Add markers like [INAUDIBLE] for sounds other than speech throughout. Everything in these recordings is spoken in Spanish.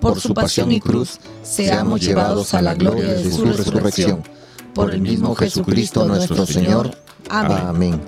por su pasión y cruz, seamos llevados a la gloria de su resurrección. Por el mismo Jesucristo nuestro Señor. Amén. Amén.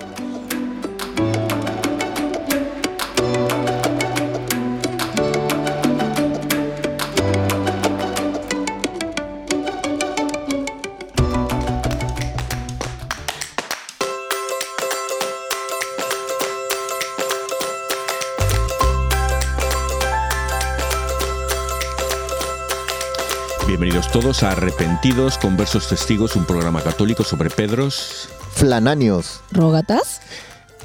Todos Arrepentidos, Conversos Testigos, un programa católico sobre Pedros, Flanáneos. ¿Rógatas?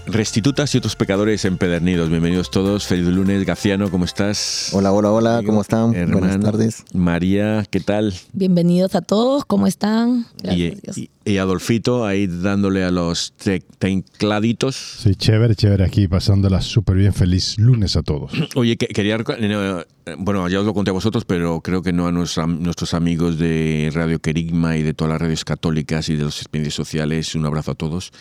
restitutas y otros pecadores empedernidos. Bienvenidos todos. Feliz lunes, Gaciano, ¿cómo estás? Hola, hola, hola, ¿cómo están? Hermano. Buenas tardes. María, ¿qué tal? Bienvenidos a todos, ¿cómo están? Gracias, Y, Dios. y- y Adolfito ahí dándole a los te- tecladitos. Sí, chévere, chévere aquí, pasándola súper bien. Feliz lunes a todos. [CLEARS THROAT] Oye, que- quería. eh, bueno, ya os lo conté a vosotros, pero creo que no a nuestra- nuestros amigos de Radio Querigma y de todas las radios católicas y de los medios sociales. Un abrazo a todos.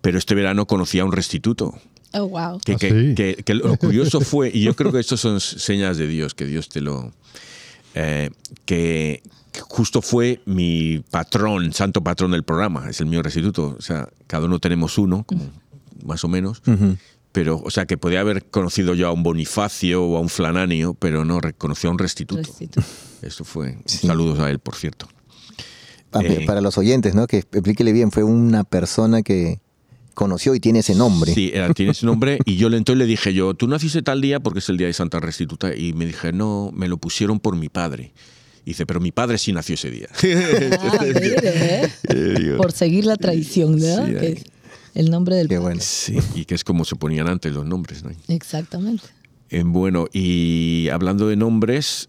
Pero este verano conocí a un restituto. Oh, wow. Que, ¿Ah, que- sí? que- que lo curioso fue, y yo creo que esto son señas de Dios, que Dios te lo. eh, que justo fue mi patrón, santo patrón del programa, es el mío restituto. O sea, cada uno tenemos uno, como más o menos. Pero, o sea, que podía haber conocido yo a un Bonifacio o a un Flananio, pero no, reconoció a un restituto. Restituto. Esto fue. Sí. Saludos a él, por cierto. Pa- Eh. Para los oyentes, ¿no? Que explíquele bien, fue una persona que conoció y tiene ese nombre. Sí, era- tiene ese nombre. Y yo le entonces le dije yo, tú naciste tal día porque es el día de Santa Restituta. Y me dije, no, me lo pusieron por mi padre. Y dice, pero mi padre sí nació ese día. [LAUGHS] Ah, mire, ¿eh? Digo, Por seguir la tradición, es el nombre del Qué padre. bueno. sí, y que es como se ponían antes los nombres. ¿no? Exactamente. Eh, bueno, y hablando de nombres,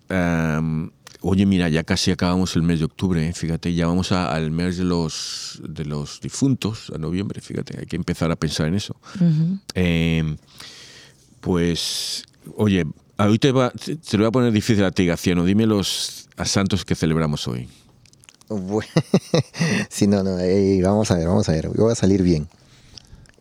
oye, mira, ya casi acabamos el mes de octubre, ¿eh? fíjate, ya vamos a- al mes de los, de los difuntos, a noviembre, fíjate, hay que empezar a pensar en eso. Eh, pues, oye, hoy te, va, te, te lo voy a poner difícil a ti, Gaciano, dime los a santos que celebramos hoy. Bueno, [LAUGHS] sí, no, no, eh, vamos a ver, vamos a ver, yo voy a salir bien.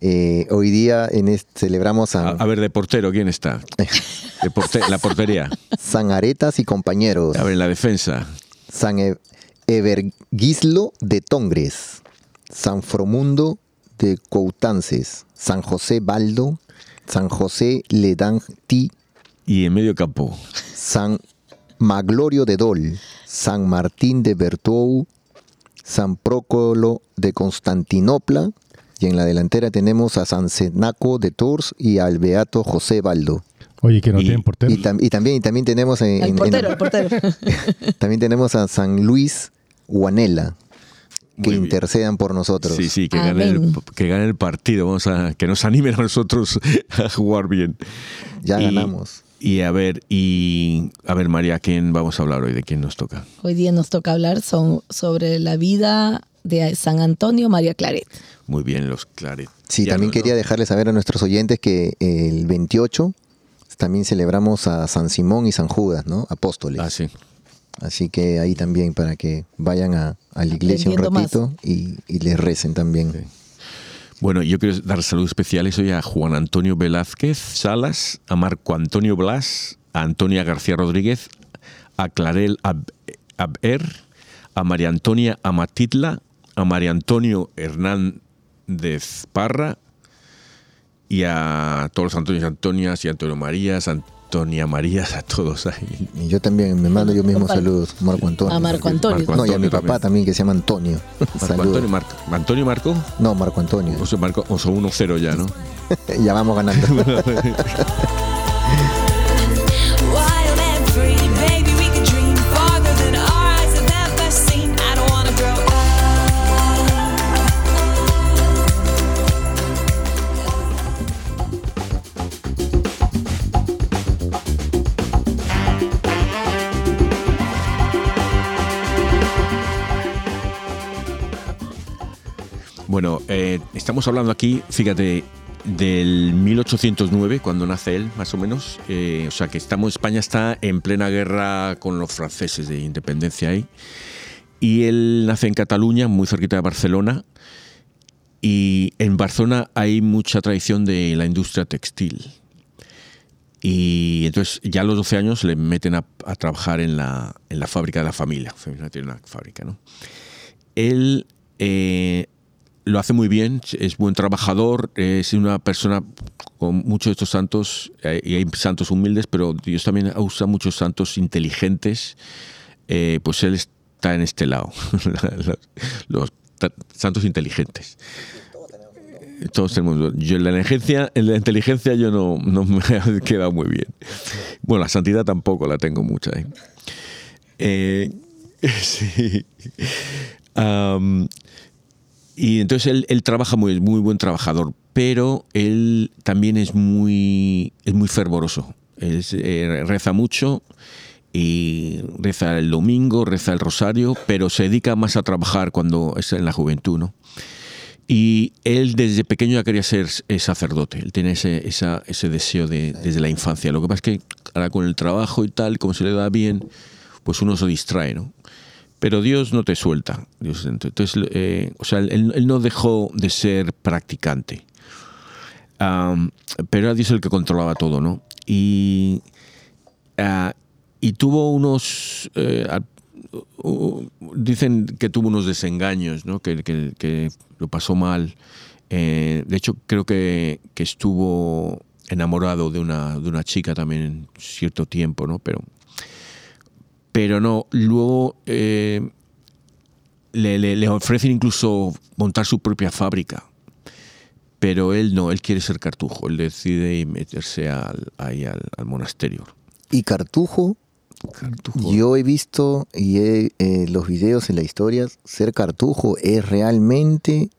Eh, hoy día en este, celebramos A, a, a ver, de portero, ¿quién está? [LAUGHS] De porte- la portería. San Aretas y compañeros, A ver, en la defensa. San E- Evergislo de Tongres, San Fromundo de Coutances, San José Baldo, San José Ledanti, Y en medio campo. San Maglorio de Dol, San Martín de Bertou, San Prócolo de Constantinopla, y en la delantera tenemos a San Cenaco de Tours y al Beato José Baldo. Oye, que no Y- tienen portero. Y, tam- y también, y también tenemos en- El en- portero, en- el portero. [LAUGHS] también tenemos a San Luis Guanela, que Muy bien. intercedan por nosotros. Sí, sí, que gane, el, Amén. que gane el partido. Vamos a que nos animen a nosotros [LAUGHS] a jugar bien. Ya Y- ganamos. Y a ver, y a ver, María, ¿quién vamos a hablar hoy? ¿De quién nos toca? Hoy día nos toca hablar son- sobre la vida de San Antonio María Claret. Muy bien, los Claret. Sí, Ya también no- quería no- dejarles saber a nuestros oyentes que el 28 también celebramos a San Simón y San Judas, ¿no? Apóstoles. Ah, sí. Así que ahí también para que vayan a, a la iglesia un ratito y, y les recen también. Sí. Bueno, yo quiero dar saludos especiales hoy a Juan Antonio Velázquez Salas, a Marco Antonio Blas, a Antonia García Rodríguez, a Clarel Aber, a María Antonia Amatitla, a María Antonio Hernández Parra y a todos los Antonios Antonias y Antonio Marías, Antonia Marías, a todos ahí. Y yo también me mando yo mismo saludos, Marco Antonio. A Marco Antonio. no, y a mi papá también, que se llama Antonio. [LAUGHS] Marco Saludos. Antonio, Marco. ¿Antonio Marco? No, Marco Antonio. O sea, Marco, o sea, 1-0 ya, ¿no? [LAUGHS] ya vamos ganando. [LAUGHS] Eh, estamos hablando aquí, fíjate, del 1809, cuando nace él, más o menos. Eh, o sea, que estamos, España está en plena guerra con los franceses de independencia ahí. Y él nace en Cataluña, muy cerquita de Barcelona. Y en Barcelona hay mucha tradición de la industria textil. Y entonces ya a los 12 años le meten a, trabajar en la, en la fábrica de la familia. Su familia tiene una fábrica, ¿no? Él eh, lo hace muy bien, es buen trabajador, es una persona con muchos de estos santos, eh, y hay santos humildes, pero Dios también usa muchos santos inteligentes, eh, pues él está en este lado, [LAUGHS] los ta- santos inteligentes. Todos tenemos. Yo en la inteligencia, en la inteligencia yo no, no me [LAUGHS] ha quedado muy bien. Bueno, la santidad tampoco la tengo mucha. ¿eh? Eh, [LAUGHS] sí. Am, y entonces él, él trabaja muy, muy buen trabajador, pero él también es muy, es muy fervoroso. Él es, eh, reza mucho y reza el domingo, reza el rosario, pero se dedica más a trabajar cuando es en la juventud, ¿no? Y él desde pequeño ya quería ser eh, sacerdote, él tiene ese, esa- ese deseo de, desde la infancia. Lo que pasa es que ahora con el trabajo y tal, como se le da bien, pues uno se distrae, ¿no? Pero Dios no te suelta. Dios, entonces, eh, o sea, él, no dejó de ser practicante. Pero era Dios el que controlaba todo, ¿no? Y, ah, y tuvo unos... eh, al- u- dicen que tuvo unos desengaños, ¿no? Que, que- que lo pasó mal. Eh, de hecho, creo que, que estuvo enamorado de una, de una chica también en cierto tiempo, ¿no? Pero, pero no, luego eh, le, le- le ofrecen incluso montar su propia fábrica. Pero él no, él quiere ser cartujo, él decide meterse al, ahí al, al monasterio. Y Cartujo, Cartujo. yo he visto y he, eh, los videos en la historia, ser Cartujo es realmente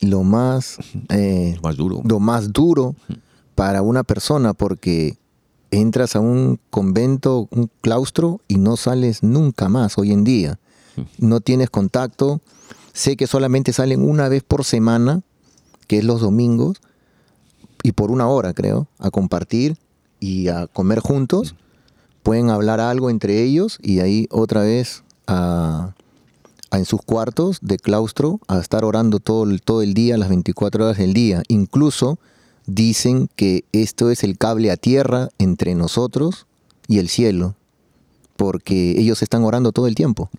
lo más, eh, más duro. lo más duro para una persona porque entras a un convento, un claustro y no sales nunca más hoy en día. No tienes contacto. Sé que solamente salen una vez por semana, que es los domingos, y por una hora creo, a compartir y a comer juntos. Pueden hablar algo entre ellos y ahí otra vez a, a en sus cuartos de claustro a estar orando todo, el- todo el día, las 24 horas del día. Incluso dicen que esto es el cable a tierra entre nosotros y el cielo, porque ellos están orando todo el tiempo.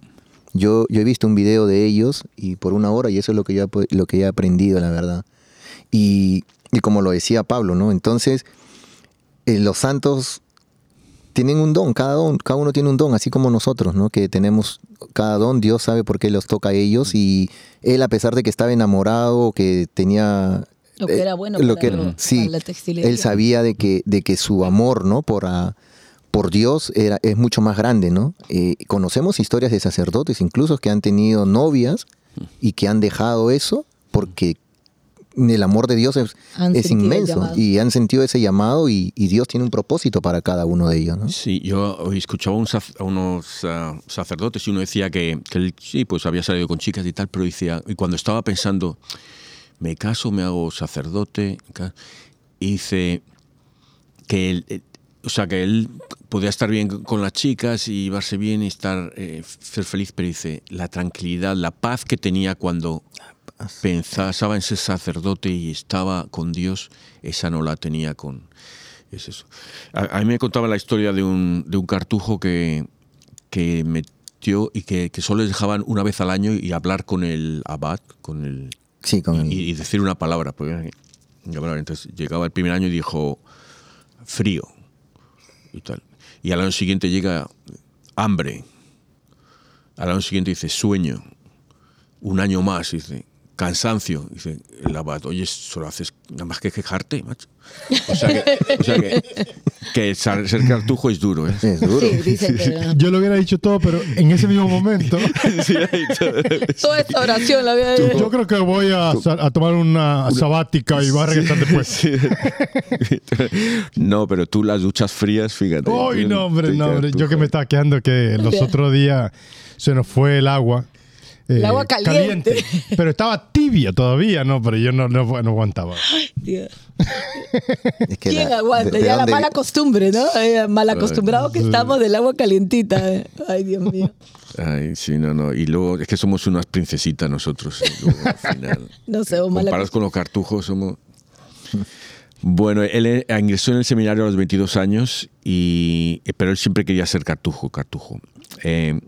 Yo, yo he visto un video de ellos y por una hora y eso es lo que yo, lo que he aprendido, la verdad. Y, y como lo decía Pablo, ¿no? Entonces, eh, los santos tienen un don, cada don, cada uno tiene un don, así como nosotros, ¿no? Que tenemos cada don, Dios sabe por qué los toca a ellos y él a pesar de que estaba enamorado, que tenía Lo que eh, era bueno lo para que- lo- sí, para la textilería. él sabía de que, de que su amor, ¿no? Por, ah, por Dios era, es mucho más grande, ¿no? Eh, conocemos historias de sacerdotes, incluso que han tenido novias y que han dejado eso porque el amor de Dios es, es inmenso y han sentido ese llamado y, y Dios tiene un propósito para cada uno de ellos, ¿no? Sí, yo hoy escuchaba a un sac- a unos ah, sacerdotes y uno decía que, que él sí, pues había salido con chicas y tal, pero decía, y cuando estaba pensando, me caso, me hago sacerdote, y dice que él, eh, o sea, que él podía estar bien con las chicas y llevarse bien y estar, eh, ser feliz, pero dice, la tranquilidad, la paz que tenía cuando pensaba en ser sacerdote y estaba con Dios, esa no la tenía con... Es eso. A, a mí me contaba la historia de un, de un cartujo que, que metió y que, que solo les dejaban una vez al año y hablar con el abad, con el... Y, decir una palabra. porque-. Entonces llegaba el primer año y dijo frío y tal. Y al año siguiente llega hambre. Al año siguiente dice sueño. Un año más dice cansancio. Dice el abad, oye, solo haces nada más que quejarte, macho. O sea que, o sea que, que ser ser cartujo es duro, ¿eh? Es duro. Sí, dice que Yo lo hubiera dicho todo, pero en ese mismo momento, [LAUGHS] toda esta oración la había yo creo que voy a, tomar una sabática y va a regresar después. No, pero tú las duchas frías, fíjate. Uy, no, hombre, no, hombre. Yo que me estaba quejando que los otros días se nos fue el agua. Eh, El agua caliente. Pero estaba tibia todavía, ¿no? Pero yo no, no, no aguantaba. Dios. [LAUGHS] Es que ¿Quién la- aguanta? de- de ya la mala costumbre, ¿no? Eh, mal acostumbrado que estamos del agua calientita. eh. Ay, Dios mío. Ay, sí, no, no. Y luego es que somos unas princesitas nosotros. y luego, al final, [LAUGHS] No sé, o mala comparados con los cartujos, somos. Bueno, él eh, ingresó en el seminario a los 22 años, y, eh, pero él siempre quería ser cartujo, cartujo. Eh,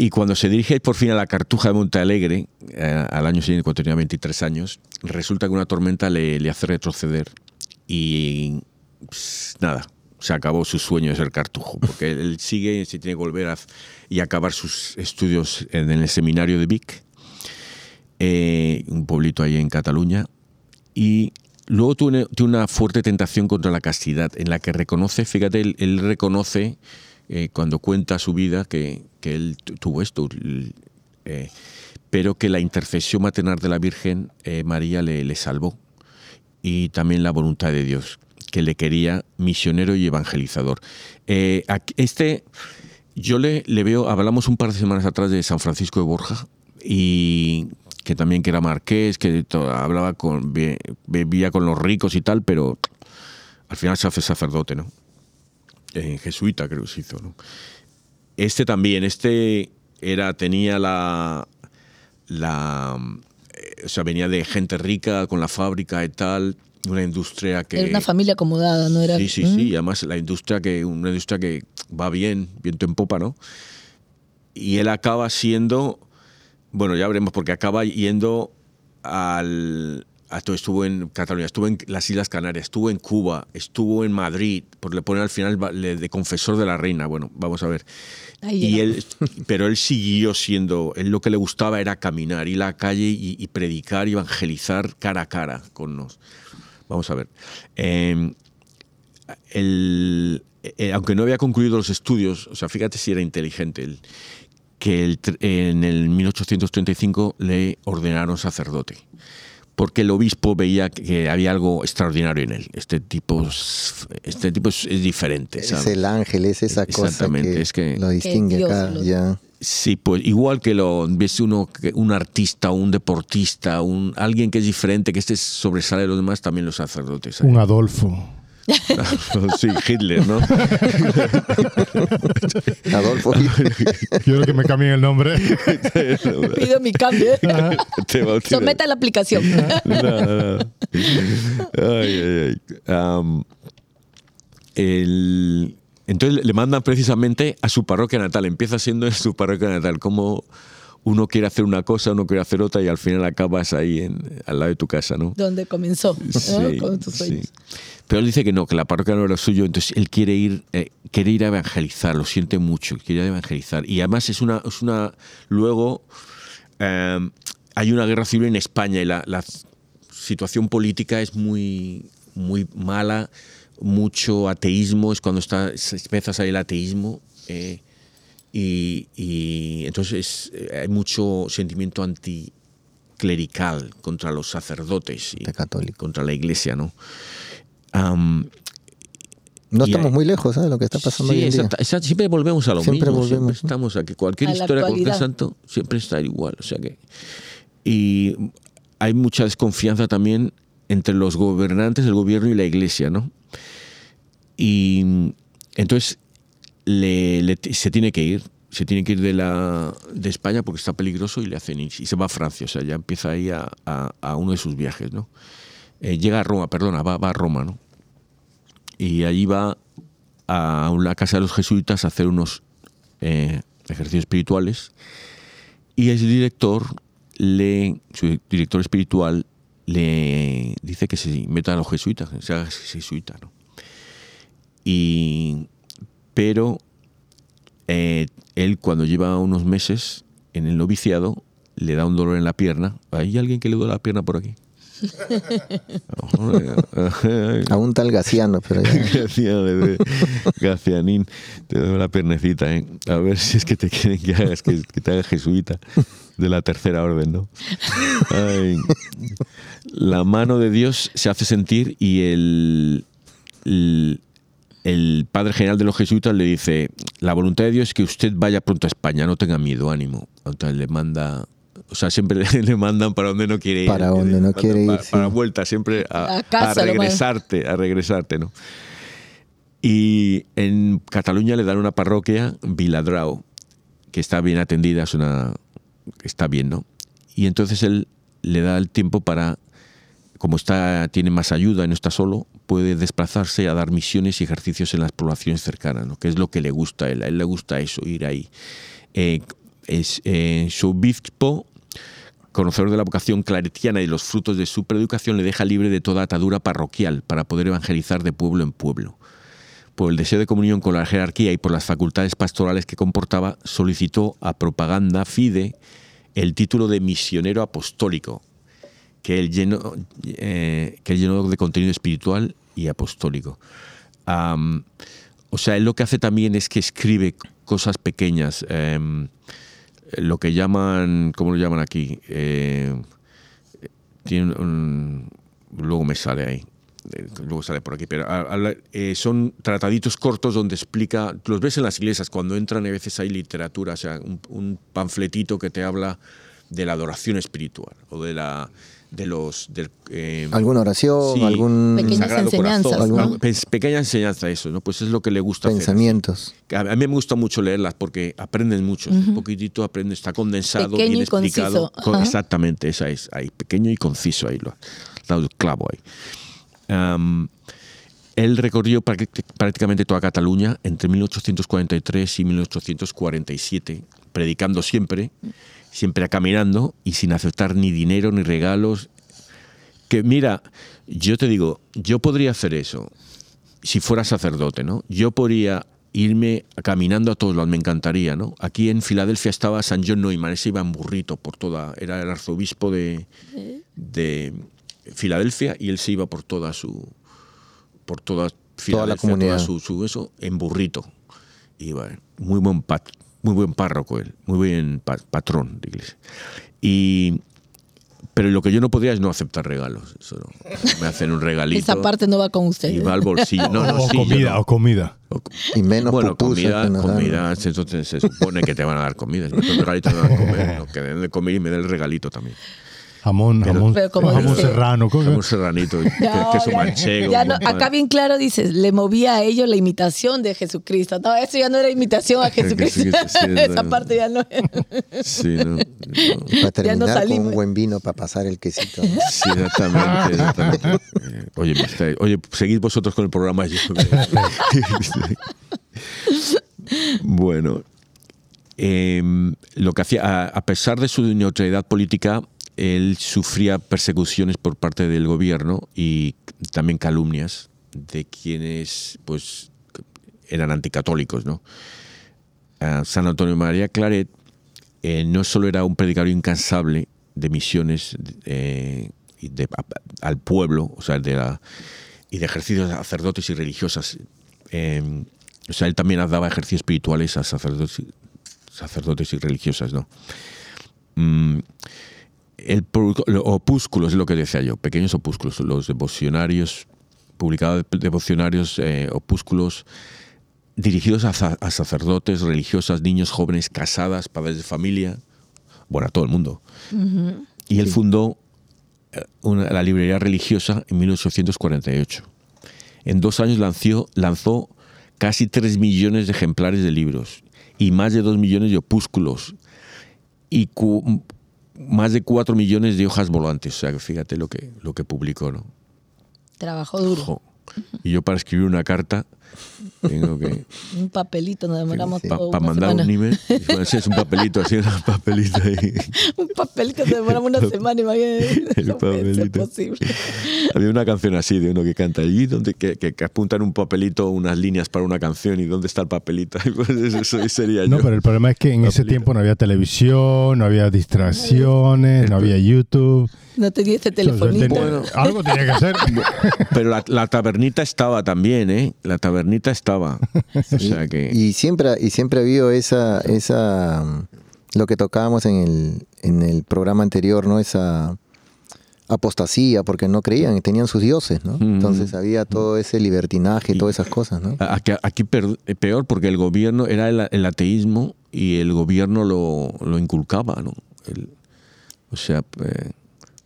y cuando se dirige por fin a la cartuja de Monte Alegre, eh, al año siguiente, cuando tenía 23 años, resulta que una tormenta le, le hace retroceder y pues, nada, se acabó su sueño de ser cartujo, [LAUGHS] porque él, él sigue, se tiene que volver a, y acabar sus estudios en el seminario de Vic, eh, un pueblito ahí en Cataluña, y luego tiene, tiene una fuerte tentación contra la castidad, en la que reconoce, fíjate, él, él reconoce eh, cuando cuenta su vida que, que él tu- tuvo esto, eh, pero que la intercesión maternal de la Virgen eh, María le, salvó y también la voluntad de Dios, que le quería misionero y evangelizador. Este, yo le, veo, hablamos un par de semanas atrás de San Francisco de Borja y que también que era marqués, que hablaba con, be- bebía con los ricos y tal, pero al final se hace sacerdote, ¿no? Eh, jesuita creo que se hizo, ¿no? Este también, este era, tenía la, la, eh, o sea, venía de gente rica con la fábrica y tal, una industria que... Era una familia acomodada, ¿no era? Sí, sí, ¿Mm? sí. Y además la industria que, una industria que va bien, viento en popa, ¿no? Y él acaba siendo, bueno, ya veremos, porque acaba yendo al... a todo- estuvo en Cataluña, estuvo en las Islas Canarias, estuvo en Cuba, estuvo en Madrid, por le ponen al final de confesor de la reina. Bueno, vamos a ver. Ahí Y él, pero él siguió siendo, él lo que le gustaba era caminar, ir a la calle y, y predicar evangelizar cara a cara con nos. Vamos a ver. Eh, el- eh, aunque no había concluido los estudios, o sea, fíjate si era inteligente, él, que el en el 1835 le ordenaron sacerdote, porque el obispo veía que había algo extraordinario en él. Este tipo, es- este tipo es, es diferente. Es ¿sabes? el ángel, es esa cosa Exactamente, que, es que- lo distingue acá. lo- Ya. Sí, pues igual que lo ves uno, un artista, un deportista, un alguien que es diferente, que este sobresale de los demás, también los sacerdotes. ¿eh? Un Adolfo. [LAUGHS] sí, Hitler, ¿no? [LAUGHS] Adolfo Quiero que me cambien el nombre. [LAUGHS] Pido mi cambio. Te bautiza. Someta la aplicación. No, no, no. Ay, ay, ay. El- entonces le mandan precisamente a su parroquia natal. Empieza siendo en su parroquia natal. Como uno quiere hacer una cosa, uno quiere hacer otra y al final acabas ahí en, al lado de tu casa, ¿no? Donde comenzó, Con tus sí. Pero él dice que no, que la parroquia no era suyo, entonces él quiere ir, eh, quiere ir a evangelizar, lo siente mucho, quiere evangelizar. Y además es una, es una luego eh, hay una guerra civil en España y la, la situación política es muy, muy mala, mucho ateísmo, es cuando está, empieza a salir el ateísmo. eh, y, y entonces eh, hay mucho sentimiento anticlerical contra los sacerdotes y Católico. contra la iglesia, ¿no? Am, No estamos hay- muy lejos ¿eh? de lo que está pasando sí, hoy en día. exacta- exacta- siempre volvemos a lo Siempre mismo. volvemos, Siempre ¿no? estamos aquí. Cualquier A historia, cualquier actualidad. santo, siempre está igual. O sea que. Y hay mucha desconfianza también entre los gobernantes, el gobierno y la iglesia, ¿no? Y entonces le- se tiene que ir se tiene que ir de, la, de España porque está peligroso y le hacen. Y se va a Francia, o sea, ya empieza ahí a, a- a uno de sus viajes, ¿no? Eh, llega a Roma, perdona, va, va a Roma, ¿no? Y allí va a la casa de los jesuitas a hacer unos eh, ejercicios espirituales y el director le, su director espiritual le dice que se meta a los jesuitas, que se haga jesuita. Y, pero eh, él cuando lleva unos meses en el noviciado le da un dolor en la pierna. ¿Hay alguien que le duele la pierna por aquí? [LAUGHS] A un tal Gaciano, pero ya. [LAUGHS] Gaciano, Gacianín, te doy la piernecita, ¿eh? A ver si es que te quieren que hagas, que, que te hagas jesuita de la tercera orden, ¿no? Ay. La mano de Dios se hace sentir y el, el, el padre general de los jesuitas le dice, la voluntad de Dios es que usted vaya pronto a España, no tenga miedo, ánimo. Entonces le manda... O sea, siempre [LAUGHS] le, mandan para donde no quiere ir. Para donde no quiere ir, Para, sí. para vuelta, siempre a, A casa a lo mandan. regresarte, a regresarte, ¿no? Y en Cataluña le dan una parroquia, Viladrau, que está bien atendida, es una, está bien, ¿no? Y entonces él le da el tiempo para, como está, tiene más ayuda y no está solo, puede desplazarse a dar misiones y ejercicios en las poblaciones cercanas, que es lo que le gusta a él. A él le gusta eso, ir ahí. Eh, es, eh, su obispo, conocedor de la vocación claretiana y los frutos de su preeducación, le deja libre de toda atadura parroquial para poder evangelizar de pueblo en pueblo por el deseo de comunión con la jerarquía y por las facultades pastorales que comportaba, solicitó a Propaganda Fide el título de misionero apostólico, que él llenó, eh, que él llenó de contenido espiritual y apostólico. O sea, él lo que hace también es que escribe cosas pequeñas, em, lo que llaman, ¿cómo lo llaman aquí? Eh, un- luego me sale ahí eh, luego sale por aquí pero eh, son trataditos cortos donde explica los ves en las iglesias cuando entran a veces hay literatura o sea un, un panfletito que te habla de la adoración espiritual o de la de los del, eh, ¿Alguna oración? Sí. ¿Algún Pequeñas enseñanzas, Corazón, ¿no? algo- pe- pequeña enseñanza eso no pues es lo que le gusta hacer. pensamientos? A a mí me gusta mucho leerlas porque aprendes mucho. Un poquitito aprendes, está condensado, Pequeño bien y conciso, explicado. Co- ajá. Exactamente, esa es. Ahí, pequeño y conciso, ahí lo ha dado el clavo ahí. Él recorrió prácti- prácticamente toda Cataluña entre 1843 y 1847, predicando siempre, siempre caminando y sin aceptar ni dinero ni regalos. Que mira, yo te digo, yo podría hacer eso si fuera sacerdote, ¿no? Yo podría irme caminando a todos lados, me encantaría, ¿no? Aquí en Filadelfia estaba San John Neumann, ese iba en burrito por toda, era el arzobispo de, de Filadelfia y él se iba por toda su, por toda Filadelfia, comunidad. su, su eso, en burrito. Iba, muy buen pat- muy buen párroco él, muy buen pa- patrón de iglesia. Y pero lo que yo no podría es no aceptar regalos. Eso no. Me hacen un regalito. Esa parte no va con usted. Y va al bolsillo. No, no, o sí, comida, no. o comida. O- Y menos bueno, comida, comida, se, se- supone que te van a dar comida. Si me regalito, me van a comer. ¿no? Que den de comer y me den el regalito también. Jamón, jamón, Pero como jamón dice- serrano. ¿cómo? Un serranito, No, queso manchego. ya no, acá bien claro dice, le movía a ellos la imitación de Jesucristo. No, eso ya no era imitación a [LAUGHS] Jesucristo. sí, sí, [LAUGHS] Esa no. parte ya no. Sí, no, no. Para terminar con salimos. un buen vino para pasar el quesito. Sí, exactamente, exactamente. Oye, oye, seguid vosotros con el programa. yo- [LAUGHS] bueno, em, lo que hacía, a, a pesar de su neutralidad política, él sufría persecuciones por parte del gobierno y también calumnias de quienes, pues, eran anticatólicos, ¿no? San Antonio María Claret eh, no solo era un predicador incansable de misiones eh, al pueblo, o sea, de la, y de ejercicios de sacerdotes y religiosas. eh, o sea, él también daba ejercicios espirituales a sacerdotes y religiosas, ¿no? Mm, el opúsculos es lo que decía yo, pequeños opúsculos, los devocionarios, publicados devocionarios, eh, opúsculos dirigidos a, sa- a sacerdotes, religiosas, niños, jóvenes, casadas, padres de familia, bueno, a todo el mundo. Y él fundó eh, una- la librería religiosa en 1848. En dos años lanzó, lanzó casi tres millones de ejemplares de libros y más de 2 millones de opúsculos y cu- más de 4 millones de hojas volantes. O sea, que fíjate lo que, lo que publicó, ¿no? Trabajó duro. Jo. Y yo para escribir una carta tengo que... Un papelito, nos demoramos Para todo una mandar semana. un email, sí, es un papelito, así, un papelito ahí. [LAUGHS] Un papelito, nos demoramos una semana, imagínate. El [LAUGHS] papelito. posible. Había una canción así de uno que canta allí, donde que, que, que apunta en un papelito unas líneas para una canción y dónde está el papelito. [LAUGHS] Pues eso, eso sería No, yo. pero el problema es que en ese Papelito. tiempo no había televisión, no había distracciones, no había YouTube. No tenía este telefonito. Bueno. Algo tenía que hacer. Pero la, la tabernita estaba también, ¿eh? La tabernita estaba. [LAUGHS] O sea que... Y siempre, y siempre ha habido esa, esa lo que tocábamos en el, en el programa anterior, ¿no? Esa apostasía, porque no creían, tenían sus dioses, ¿no? Entonces había todo ese libertinaje, todas esas cosas, ¿no? Aquí, aquí per- peor porque el gobierno era el, el ateísmo y el gobierno lo, lo inculcaba, ¿no? El- o sea, eh,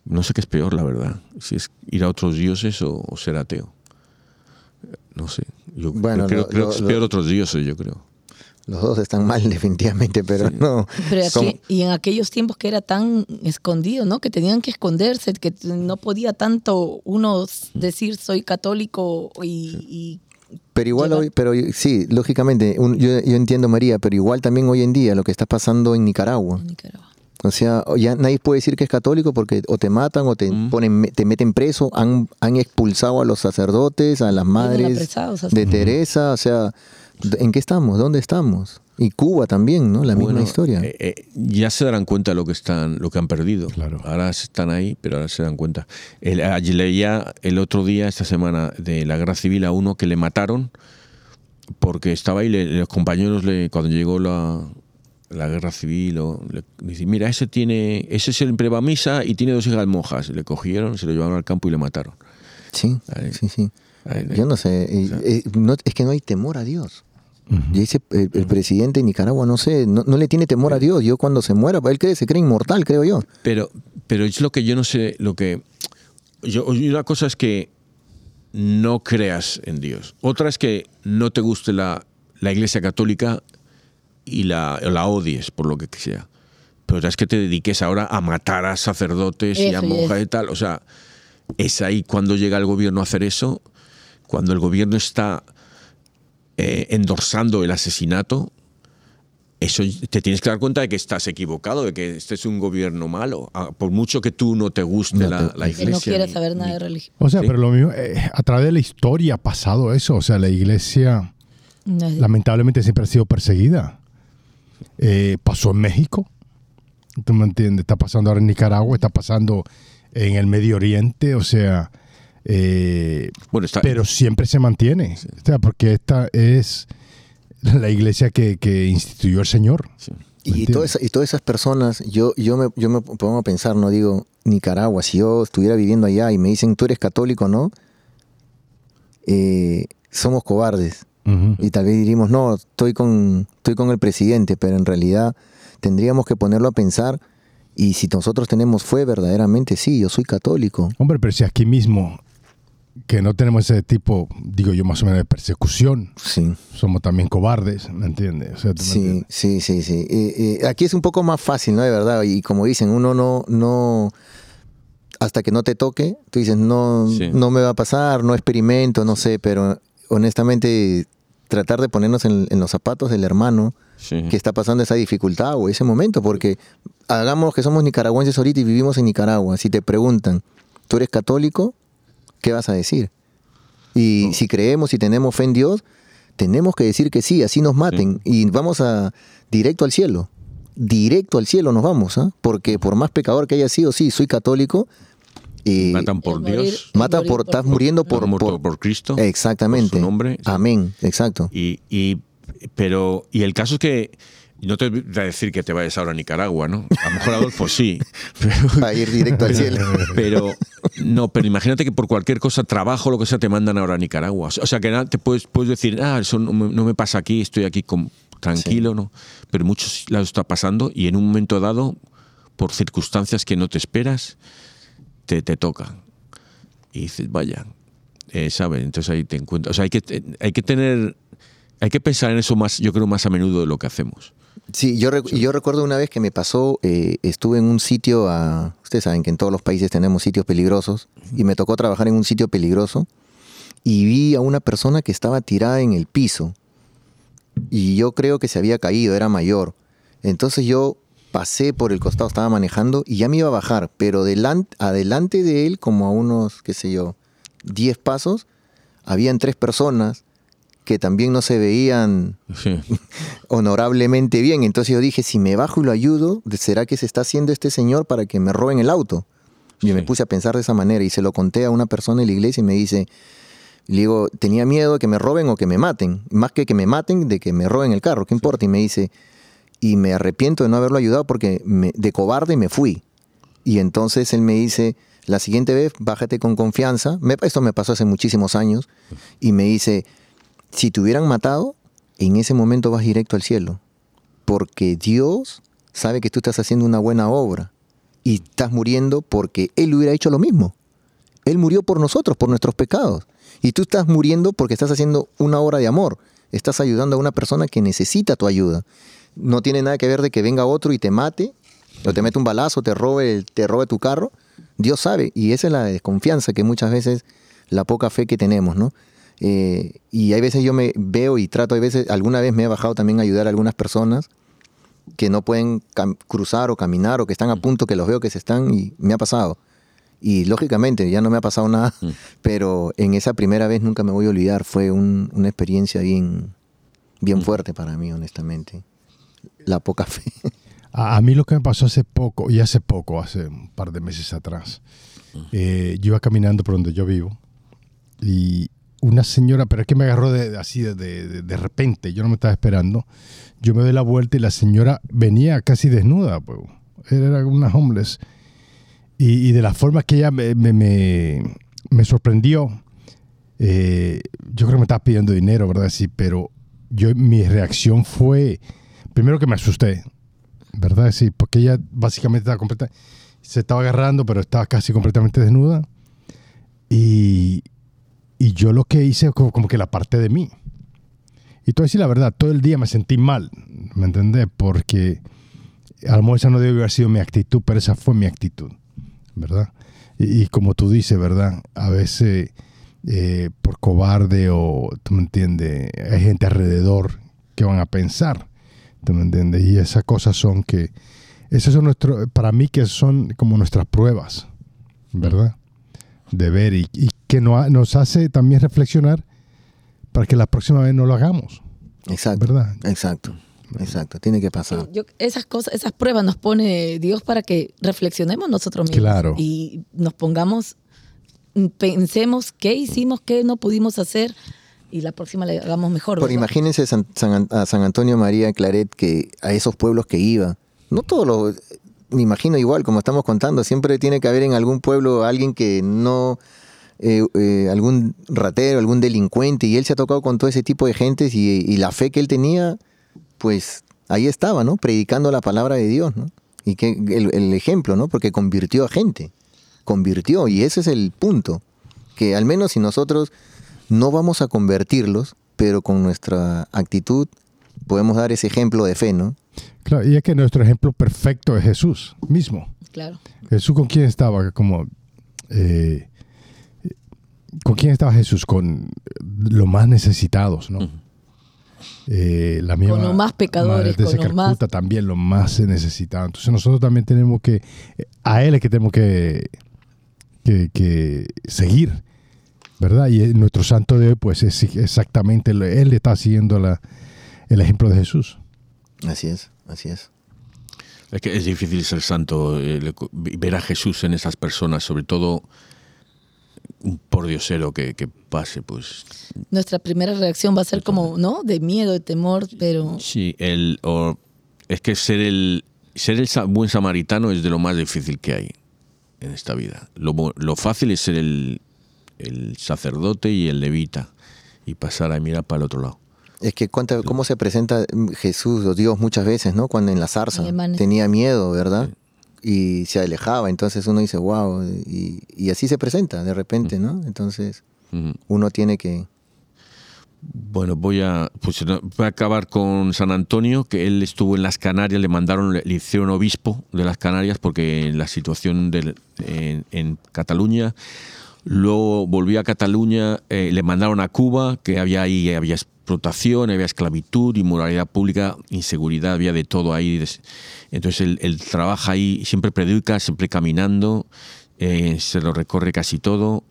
no sé qué es peor, la verdad. Si es ir a otros dioses o, o ser ateo. No sé. Yo Bueno, creo, lo- creo lo- que es lo- peor otros dioses, yo creo. Los dos están mal [LAUGHS] definitivamente, pero no. Pero son- aquí- y en aquellos tiempos que era tan escondido, ¿no? Que tenían que esconderse, que no podía tanto uno decir soy católico y, Pero igual hoy, pero sí, lógicamente, un- yo, yo entiendo María, pero igual también hoy en día lo que está pasando en Nicaragua. y Nicaragua. O sea, ya nadie puede decir que es católico porque o te matan o te Mm. ponen, te meten preso, han, han expulsado a los sacerdotes, a las madres de Teresa, o sea, ¿en qué estamos? ¿Dónde estamos? Y Cuba también, ¿no? La Bueno, misma historia. eh, eh, ya se darán cuenta de lo que están, lo que han perdido. Claro. Ahora están ahí, pero ahora se dan cuenta. El, allí leía el otro día, esta semana, de la guerra civil a uno que le mataron porque estaba ahí, le- los compañeros le, cuando llegó la, la guerra civil, o, le dicen, mira, ese tiene, ese siempre va a misa y tiene dos hijas monjas. Le cogieron, se lo llevaron al campo y le mataron. sí, ahí. sí, sí. Ahí- Yo no sé, eh, eh, no- es que no hay temor a Dios. Y dice el, el presidente de Nicaragua, no sé, no, no le tiene temor a Dios. Yo cuando se muera, él cree, se cree inmortal, creo yo. Pero, pero es lo que yo no sé, lo que... Yo, una cosa es que no creas en Dios. Otra es que no te guste la, la Iglesia Católica y la, la odies por lo que sea. Pero es que te dediques ahora a matar a sacerdotes y a Eso, y monjas eso. y tal. O sea, es ahí cuando llega el gobierno a hacer eso, cuando el gobierno está eh, endorsando el asesinato, eso te tienes que dar cuenta de que estás equivocado, de que este es un gobierno malo. Ah, Por mucho que tú no te guste No la, la Que iglesia. no quiere ni- saber nada ni- de religión. O sea, Sí. pero lo mismo, eh, a través de la historia ha pasado eso. O sea, la iglesia No lamentablemente siempre ha sido perseguida. Eh, pasó en México, ¿tú me entiendes? Está pasando ahora en Nicaragua, está pasando en el Medio Oriente, o sea, eh, Bueno, está, pero siempre se mantiene. O sea, porque esta es la iglesia que, que instituyó el Señor. sí. ¿Me Y, todas, esas- y todas esas personas, yo, yo, me, yo me pongo a pensar, no digo, Nicaragua, si yo estuviera viviendo allá y me dicen, tú eres católico, ¿no? Eh, somos cobardes. Y tal vez diríamos, no, estoy con, estoy con el presidente, pero en realidad tendríamos que ponerlo a pensar. Y si nosotros tenemos fe, verdaderamente, sí, yo soy católico. Hombre, pero si aquí mismo, que no tenemos ese tipo, digo yo más o menos, de persecución, Sí, somos también cobardes, ¿me entiendes? O sea, ¿tú me sí, entiendes? sí, sí, sí. Eh, eh, aquí es un poco más fácil, ¿no? De verdad. Y como dicen, uno no, no, hasta que no te toque, tú dices, no, Sí. no me va a pasar, no experimento, no sé, pero honestamente tratar de ponernos en, en los zapatos del hermano sí. que está pasando esa dificultad o ese momento, porque hagamos que somos nicaragüenses ahorita y vivimos en Nicaragua. Si te preguntan, ¿tú eres católico? ¿Qué vas a decir? Y si creemos y tenemos fe en Dios, tenemos que decir que sí, así nos maten y vamos a directo al cielo. Directo al cielo nos vamos, ¿ah? porque por más pecador que haya sido, sí, soy católico. Y Matan por morir- Dios, mata por, estás muriendo por, por, muerto por- por Cristo. exactamente. por su nombre. sí. Amén, exacto. Y, y- pero, y el caso es que, no te voy a decir que te vayas ahora a Nicaragua, ¿no? A lo mejor Adolfo sí. [LAUGHS] Pero, A ir directo al cielo. [LAUGHS] pero no, pero imagínate que por cualquier cosa, trabajo, lo que sea, te mandan ahora a Nicaragua. O sea que nada, te puedes, puedes decir, ah, eso no me, no me pasa aquí, estoy aquí con- tranquilo, ¿no? Pero muchos lados está pasando y en un momento dado, por circunstancias que no te esperas, te, te toca. Y dices, vaya, eh, ¿sabes? Entonces ahí te encuentras. O sea, hay que, hay que tener hay que pensar en eso más, yo creo, más a menudo de lo que hacemos. Sí, yo, rec- yo recuerdo una vez que me pasó, eh, estuve en un sitio, a, ustedes saben que en todos los países tenemos sitios peligrosos, y me tocó trabajar en un sitio peligroso, y vi a una persona que estaba tirada en el piso, y yo creo que se había caído, era mayor. Entonces yo pasé por el costado, estaba manejando, y ya me iba a bajar, pero delan- adelante de él, como a unos, qué sé yo, 10 pasos, habían tres personas que también no se veían Sí. [LAUGHS] honorablemente bien. Entonces yo dije, si me bajo y lo ayudo, ¿será que se está haciendo este señor para que me roben el auto? Y me Sí. puse a pensar de esa manera y se lo conté a una persona en la iglesia y me dice, le digo, tenía miedo de que me roben o que me maten. Más que que me maten, de que me roben el carro, ¿qué importa? Y me dice, y me arrepiento de no haberlo ayudado porque de cobarde me fui. Y entonces él me dice, la siguiente vez bájate con confianza. Me- esto me pasó hace muchísimos años. Y me dice, si te hubieran matado, en ese momento vas directo al cielo. Porque Dios sabe que tú estás haciendo una buena obra. Y estás muriendo porque Él hubiera hecho lo mismo. Él murió por nosotros, por nuestros pecados. Y tú estás muriendo porque estás haciendo una obra de amor. Estás ayudando a una persona que necesita tu ayuda. No tiene nada que ver de que venga otro y te mate, o te mete un balazo, te robe, el- te robe tu carro. Dios sabe. Y esa es la desconfianza que muchas veces, la poca fe que tenemos, ¿no? Eh, y hay veces yo me veo y trato, hay veces, alguna vez me he bajado también a ayudar a algunas personas que no pueden cruzar o caminar o que están a punto, que los veo que se están y me ha pasado. Y lógicamente ya no me ha pasado nada, pero en esa primera vez nunca me voy a olvidar. Fue un- una experiencia bien, bien fuerte para mí, honestamente. La poca fe. [LAUGHS] A, mí lo que me pasó hace poco, y hace poco, hace un par de meses atrás, eh, yo iba caminando por donde yo vivo y una señora, pero es que me agarró de, así de, de- repente, yo no me estaba esperando. Yo me doy la vuelta y la señora venía casi desnuda, pues. era una homeless. Y, de la forma que ella me, me- me- me sorprendió, eh, yo creo que me estaba pidiendo dinero, ¿verdad? Sí, pero yo, mi reacción fue, primero que me asusté, ¿verdad? Sí, porque ella básicamente estaba completa, se estaba agarrando, pero estaba casi completamente desnuda. Y, y yo lo que hice como, como que la parte de mí. Y todo decir la verdad, todo el día me sentí mal, ¿me entendés? Porque a lo mejor esa no debe haber sido mi actitud, pero esa fue mi actitud, ¿verdad? Y, como tú dices, ¿verdad? A veces eh, por cobarde o, tú me entiendes, hay gente alrededor que van a pensar, ¿tú me entiendes? Y esas cosas son que, esas son nuestro, para mí que son como nuestras pruebas, ¿verdad? De ver y, y que no- nos hace también reflexionar para que la próxima vez no lo hagamos, Exacto. ¿verdad? Exacto. Exacto. Tiene que pasar. Yo- esas cosas, esas pruebas nos pone Dios para que reflexionemos nosotros mismos. Claro. Y nos pongamos, pensemos qué hicimos, qué no pudimos hacer y la próxima le hagamos mejor. Pero ¿verdad? imagínense San, San- a San Antonio María Claret que a esos pueblos que iba, no todos los, me imagino igual como estamos contando, siempre tiene que haber en algún pueblo alguien que no, eh, eh, algún ratero, algún delincuente, y él se ha tocado con todo ese tipo de gentes y, y la fe que él tenía, pues ahí estaba, ¿no? Predicando la palabra de Dios, ¿no? Y que el, el ejemplo, ¿no? Porque convirtió a gente, convirtió, y ese es el punto, que al menos si nosotros no vamos a convertirlos, pero con nuestra actitud podemos dar ese ejemplo de fe, ¿no? Claro, y es que nuestro ejemplo perfecto es Jesús mismo. Claro. Jesús con quién estaba, como eh, con quién estaba Jesús, con los más necesitados, ¿no? Eh, la misma Con los más pecadores, Teresa con los más- también los más necesitados. Entonces nosotros también tenemos que, a él es que tenemos que, que, que seguir, ¿verdad? Y eh, nuestro santo de hoy, pues es exactamente, lo- él está siguiendo la, el ejemplo de Jesús. Así es, así es. Es que es difícil ser santo, ver a Jesús en esas personas, sobre todo un pordiosero que, que pase, pues Nuestra primera reacción va a ser como, ¿no? De miedo, de temor, pero sí, el, o- es que ser el ser el buen samaritano es de lo más difícil que hay en esta vida. Lo, lo fácil es ser el, el sacerdote y el levita y pasar a mirar para el otro lado. Es que cuánta, cómo se presenta Jesús o Dios muchas veces, ¿no? Cuando en la zarza tenía miedo, ¿verdad? Y se alejaba, entonces uno dice, wow, y, y así se presenta de repente, ¿no? Entonces uno tiene que... Bueno, voy a, pues, voy a acabar con San Antonio, que él estuvo en las Canarias, le mandaron, le, le hicieron obispo de las Canarias porque la situación del- en, en Cataluña. Luego volvió a Cataluña, eh, le mandaron a Cuba, que había ahí había explotación, había esclavitud, inmoralidad pública, inseguridad, había de todo ahí. Entonces él, él trabaja ahí, siempre predica, siempre caminando, eh, se lo recorre casi todo.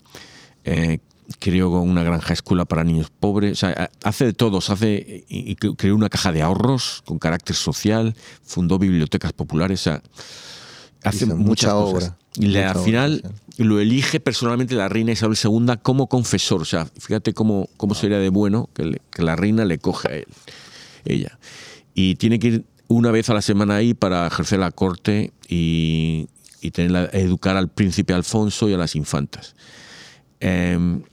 Eh, creó una granja escuela para niños pobres, hace de todos, hace y, creó una caja de ahorros con carácter social, fundó bibliotecas populares, hace muchas mucha cosas. obra, Y mucha al obra final social. lo elige personalmente la reina Isabel II como confesor, o sea, fíjate cómo, cómo sería de bueno que, le- que la reina le coge a él, ella. Y tiene que ir una vez a la semana ahí para ejercer la corte y, y tener la- educar al príncipe Alfonso y a las infantas. Em,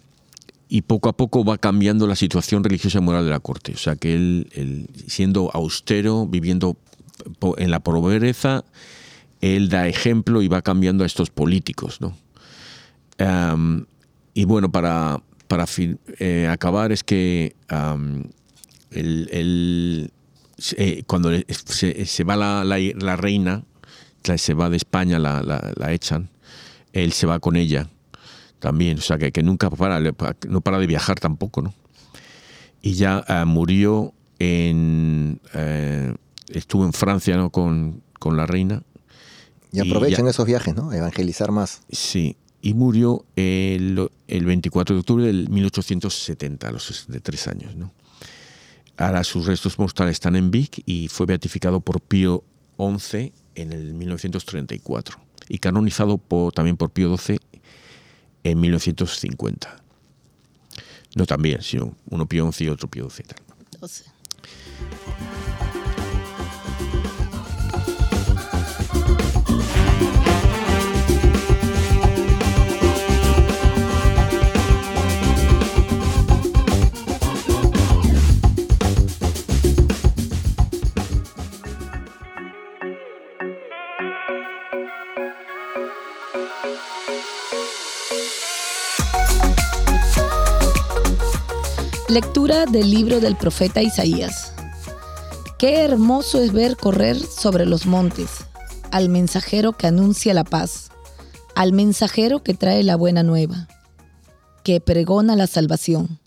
y poco a poco va cambiando la situación religiosa y moral de la corte. O sea que él, él, siendo austero, viviendo en la pobreza, él da ejemplo y va cambiando a estos políticos. ¿no? Y bueno, para, para eh, acabar es que eh, cuando se, se va la, la- la reina, se va de España, la, la- echan, él se va con ella también, o sea, que, que nunca para, no para de viajar tampoco, ¿no? Y ya eh, murió en... eh, estuvo en Francia, ¿no? Con, con la reina. Y aprovechen y ya, esos viajes, ¿no? Evangelizar más. Sí, y murió el, el 24 de octubre de 1870, a los 63 años, ¿no? Ahora sus restos mortales están en Vic y fue beatificado por Pío XI en el 1934 y canonizado por, también por Pío XII en 1950. No también, sino uno Pío XI y otro Pío XII. 12. Lectura del libro del profeta Isaías. Qué hermoso es ver correr sobre los montes al mensajero que anuncia la paz, al mensajero que trae la buena nueva, que pregona la salvación,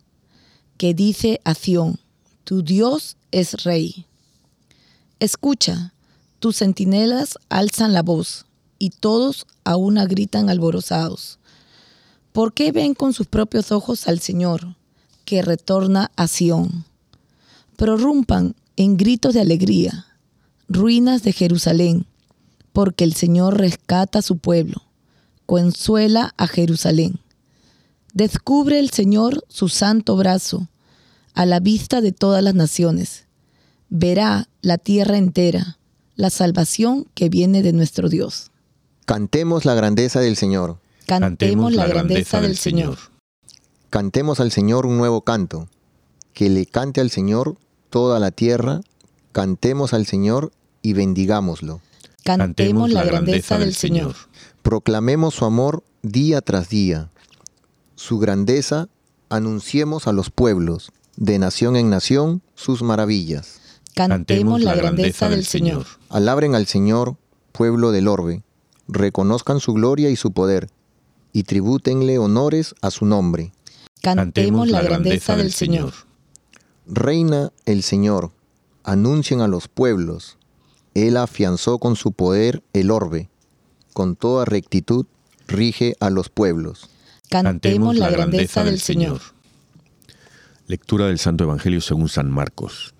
que dice a Sión, tu Dios es rey. Escucha, tus centinelas alzan la voz y todos a una gritan alborozados. ¿Por qué ven con sus propios ojos al Señor, que retorna a Sión? Prorrumpan en gritos de alegría, ruinas de Jerusalén, porque el Señor rescata a su pueblo, consuela a Jerusalén. Descubre el Señor su santo brazo a la vista de todas las naciones. Verá la tierra entera la salvación que viene de nuestro Dios. Cantemos la grandeza del Señor. Cantemos la grandeza del Señor. Cantemos al Señor un nuevo canto. Que le cante al Señor toda la tierra. Cantemos al Señor y bendigámoslo. Cantemos la grandeza del Señor. Proclamemos su amor día tras día. Su grandeza anunciemos a los pueblos, de nación en nación, sus maravillas. Cantemos la grandeza del Señor. Alabren al Señor, pueblo del orbe. Reconozcan su gloria y su poder, y tribútenle honores a su nombre. Cantemos la grandeza del Señor. Reina el Señor, anuncien a los pueblos. Él afianzó con su poder el orbe. Con toda rectitud rige a los pueblos. Cantemos la grandeza del Señor. Lectura del Santo Evangelio según San Marcos.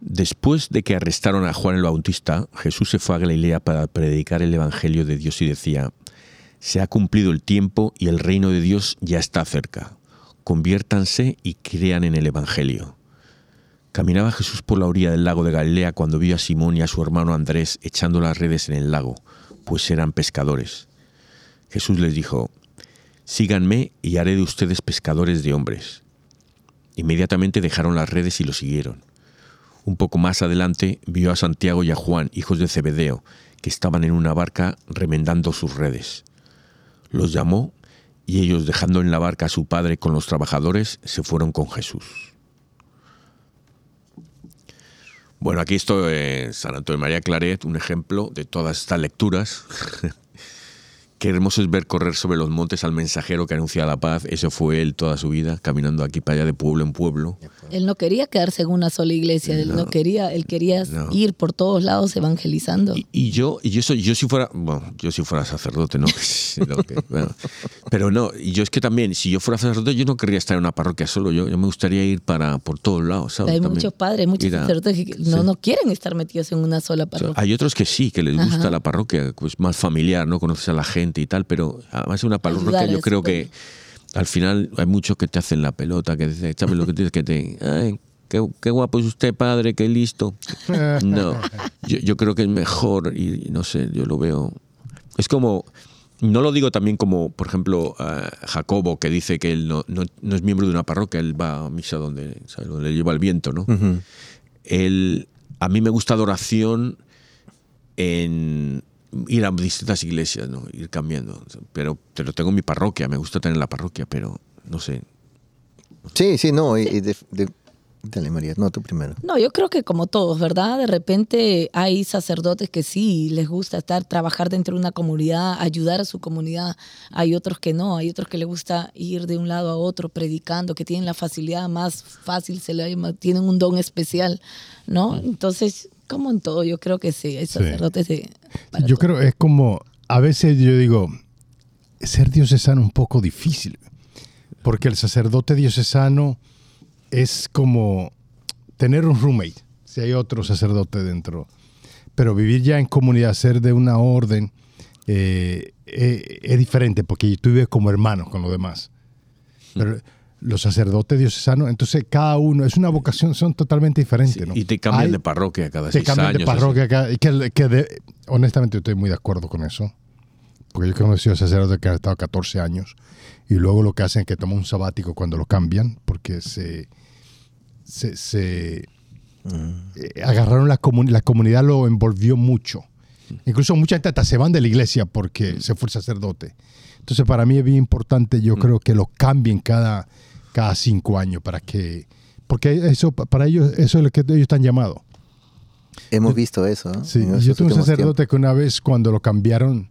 Después de que arrestaron a Juan el Bautista, Jesús se fue a Galilea para predicar el Evangelio de Dios y decía, se ha cumplido el tiempo y el reino de Dios ya está cerca. Conviértanse y crean en el Evangelio. Caminaba Jesús por la orilla del lago de Galilea cuando vio a Simón y a su hermano Andrés echando las redes en el lago, pues eran pescadores. Jesús les dijo, Síganme y haré de ustedes pescadores de hombres. Inmediatamente dejaron las redes y lo siguieron. Un poco más adelante vio a Santiago y a Juan, hijos de Zebedeo, que estaban en una barca remendando sus redes. Los llamó y ellos, dejando en la barca a su padre con los trabajadores, se fueron con Jesús. Bueno, aquí estoy en San Antonio de María Claret, un ejemplo de todas estas lecturas Qué hermoso es ver correr sobre los montes al mensajero que anuncia la paz. Eso fue él toda su vida, caminando aquí para allá de pueblo en pueblo. Él no quería quedarse en una sola iglesia, él no, quería, él quería No. ir por todos lados evangelizando. Y, y yo, y yo, soy, yo si fuera, bueno, yo si fuera sacerdote, ¿no? [LAUGHS] Bueno, pero no, y yo es que también, si yo fuera sacerdote, yo no querría estar en una parroquia solo, yo, yo me gustaría ir para por todos lados, ¿sabes? Hay También muchos padres, muchos sacerdotes que no, sí. no quieren estar metidos en una sola parroquia. hay otros que sí, que les gusta Ajá. la parroquia, pues más familiar, ¿no? Conoces a la gente y tal, pero además una parroquia Ayudar, yo es creo que al final hay muchos que te hacen la pelota, que dicen, ¿sabes lo que tienes que te... Ay, qué, qué guapo es usted, padre, qué listo. [LAUGHS] No, yo, yo creo que es mejor y no sé, yo lo veo... Es como... No lo digo también como, por ejemplo, a Jacobo, que dice que él no, no, no es miembro de una parroquia, él va a misa donde, ¿sabes? donde le lleva el viento, ¿no? Ujú. el, a mí me gusta adoración en ir a distintas iglesias, ¿no? Ir cambiando. Pero, pero tengo mi parroquia, me gusta tener la parroquia, pero no sé. Sí, sí, no. y- y de- de- dale, María, no, tú primero. No, yo creo que como todos, ¿verdad? De repente hay sacerdotes que sí les gusta estar, trabajar dentro de una comunidad, ayudar a su comunidad. Hay otros que no, hay otros que les gusta ir de un lado a otro predicando, que tienen la facilidad más fácil, se le tienen un don especial, ¿no? Entonces, como en todo, yo creo que sí, Sí. sacerdotes de... para Yo todo. creo es como, a veces yo digo, ser diocesano es un poco difícil, porque el sacerdote diocesano es como tener un roommate, si hay otro sacerdote dentro, pero vivir ya en comunidad, ser de una orden, eh, eh, es diferente, porque tú vives como hermano con los demás. Pero los sacerdotes diocesanos, entonces cada uno, es una vocación, son totalmente diferentes. ¿no? Y te cambian Hay- de parroquia cada te seis cambian años. de parroquia cada- que, que de- honestamente estoy muy de acuerdo con eso porque yo he conocido sacerdotes que han estado 14 años y luego lo que hacen es que toman un sabático cuando lo cambian porque se, se, se, eh, agarraron la comunidad, la comunidad lo envolvió mucho. Incluso mucha gente hasta se van de la iglesia porque se fue el sacerdote. Entonces para mí es bien importante, yo creo que lo cambien cada, cada cinco años para que, porque eso para ellos eso es lo que ellos están llamados. Hemos visto eso. ¿no? Sí, yo tuve un sacerdote que una vez cuando lo cambiaron,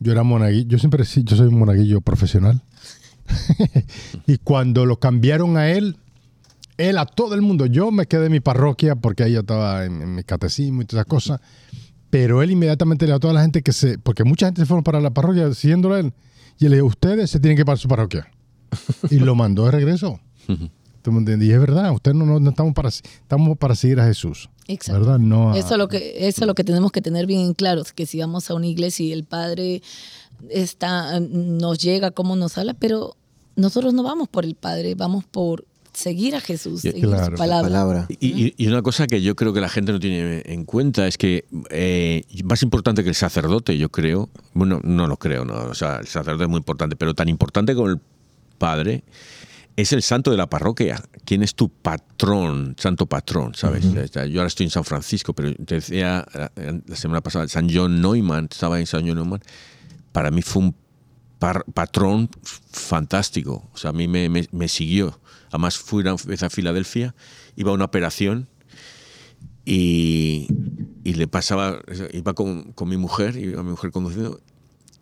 yo era monaguillo, yo siempre sí, yo soy un monaguillo profesional. [LAUGHS] y cuando lo cambiaron a él, él a todo el mundo, yo me quedé en mi parroquia porque ahí yo estaba en, en mi catecismo y todas esas cosas, pero él inmediatamente le dijo a toda la gente que se, porque mucha gente se fueron para la parroquia siguiéndolo a él, y le dijo, ustedes se tienen que ir para su parroquia. y lo mandó de regreso. ¿Tú me entiendes? Y es verdad, ustedes no, no, no estamos, para, estamos para seguir a Jesús. Exacto. ¿Verdad? No a- Eso es lo que eso es lo que tenemos que tener bien en claro, que si vamos a una iglesia y el padre está nos llega como nos habla, pero nosotros no vamos por el padre, vamos por seguir a Jesús, Y- seguir claro. su palabra. palabra. Y, y- y una cosa que yo creo que la gente no tiene en cuenta es que eh, más importante que el sacerdote, yo creo, bueno, no lo creo, no, o sea, el sacerdote es muy importante, pero tan importante como el padre es el santo de la parroquia. ¿Quién es tu patrón, santo patrón, sabes? Yo ahora estoy en San Francisco, pero te decía eh, la semana pasada, San John Neumann, estaba en San John Neumann, para mí fue un par- patrón fantástico. O sea, a mí me, me- me siguió. Además, fui una vez a Filadelfia, iba a una operación y, y le pasaba, iba con, con mi mujer, iba mi mujer conduciendo,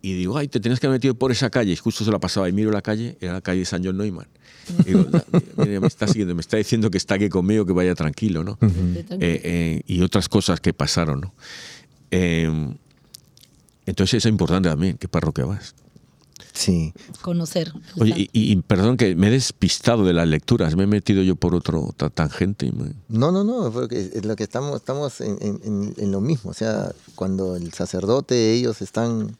y digo, ay, te tienes que haber metido por esa calle. Y justo se la pasaba y miro la calle, era la calle de San John Neumann. Y digo, "Na- mira, me está siguiendo, me está diciendo que está aquí conmigo, que vaya tranquilo, ¿no? Eh, eh, y otras cosas que pasaron, ¿no? Eh, entonces eso es importante también, ¿qué parroquia vas? Sí. Conocer. Oye, y, y perdón que me he despistado de las lecturas, me he metido yo por otro ta- tangente. y me- No, no, no, porque es lo que estamos, estamos en, en- en- en lo mismo. O sea, cuando el sacerdote, ellos están,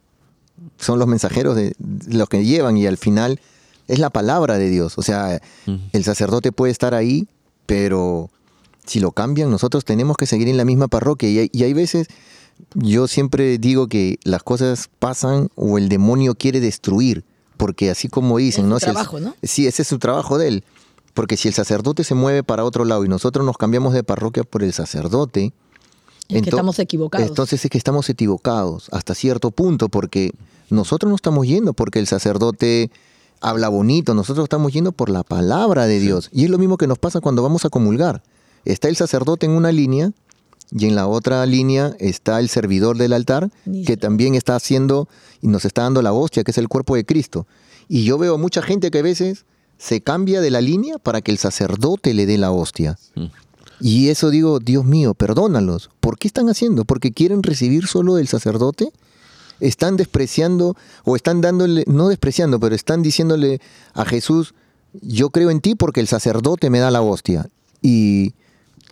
son los mensajeros de los que llevan y al final es la palabra de Dios. O sea, el sacerdote puede estar ahí, pero si lo cambian, nosotros tenemos que seguir en la misma parroquia. Y hay, y hay veces, yo siempre digo que las cosas pasan o el demonio quiere destruir, porque así como dicen, Es ¿no? su trabajo, ¿no? Sí, ese es su trabajo de él. Porque si el sacerdote se mueve para otro lado y nosotros nos cambiamos de parroquia por el sacerdote, Es que estamos equivocados. entonces es que estamos equivocados hasta cierto punto, porque nosotros no estamos yendo porque el sacerdote habla bonito, nosotros estamos yendo por la palabra de Dios. Y es lo mismo que nos pasa cuando vamos a comulgar. Está el sacerdote en una línea y en la otra línea está el servidor del altar, que también está haciendo y nos está dando la hostia, que es el cuerpo de Cristo. Y yo veo mucha gente que a veces se cambia de la línea para que el sacerdote le dé la hostia. Mm. Y eso digo, Dios mío, perdónalos. ¿Por qué están haciendo? ¿Porque quieren recibir solo del sacerdote? Están despreciando o están dándole, no despreciando, pero están diciéndole a Jesús, yo creo en ti porque el sacerdote me da la hostia. Y,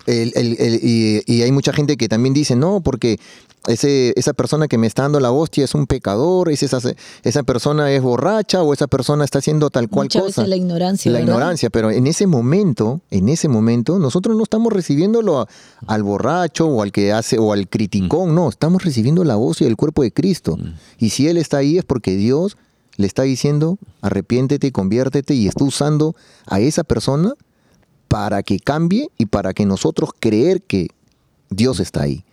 el- el- el- y, y hay mucha gente que también dice, no, porque ese, esa persona que me está dando la hostia es un pecador, es esa, esa persona es borracha o esa persona está haciendo tal cual Muchas cosa. veces la ignorancia. La ¿verdad? ignorancia, pero en ese momento, en ese momento, nosotros no estamos recibiéndolo a- al borracho o al que hace o al criticón, no, estamos recibiendo la voz y el cuerpo de Cristo. Y si Él está ahí es porque Dios le está diciendo, arrepiéntete y conviértete y está usando a esa persona para que cambie y para que nosotros creer que Dios está ahí.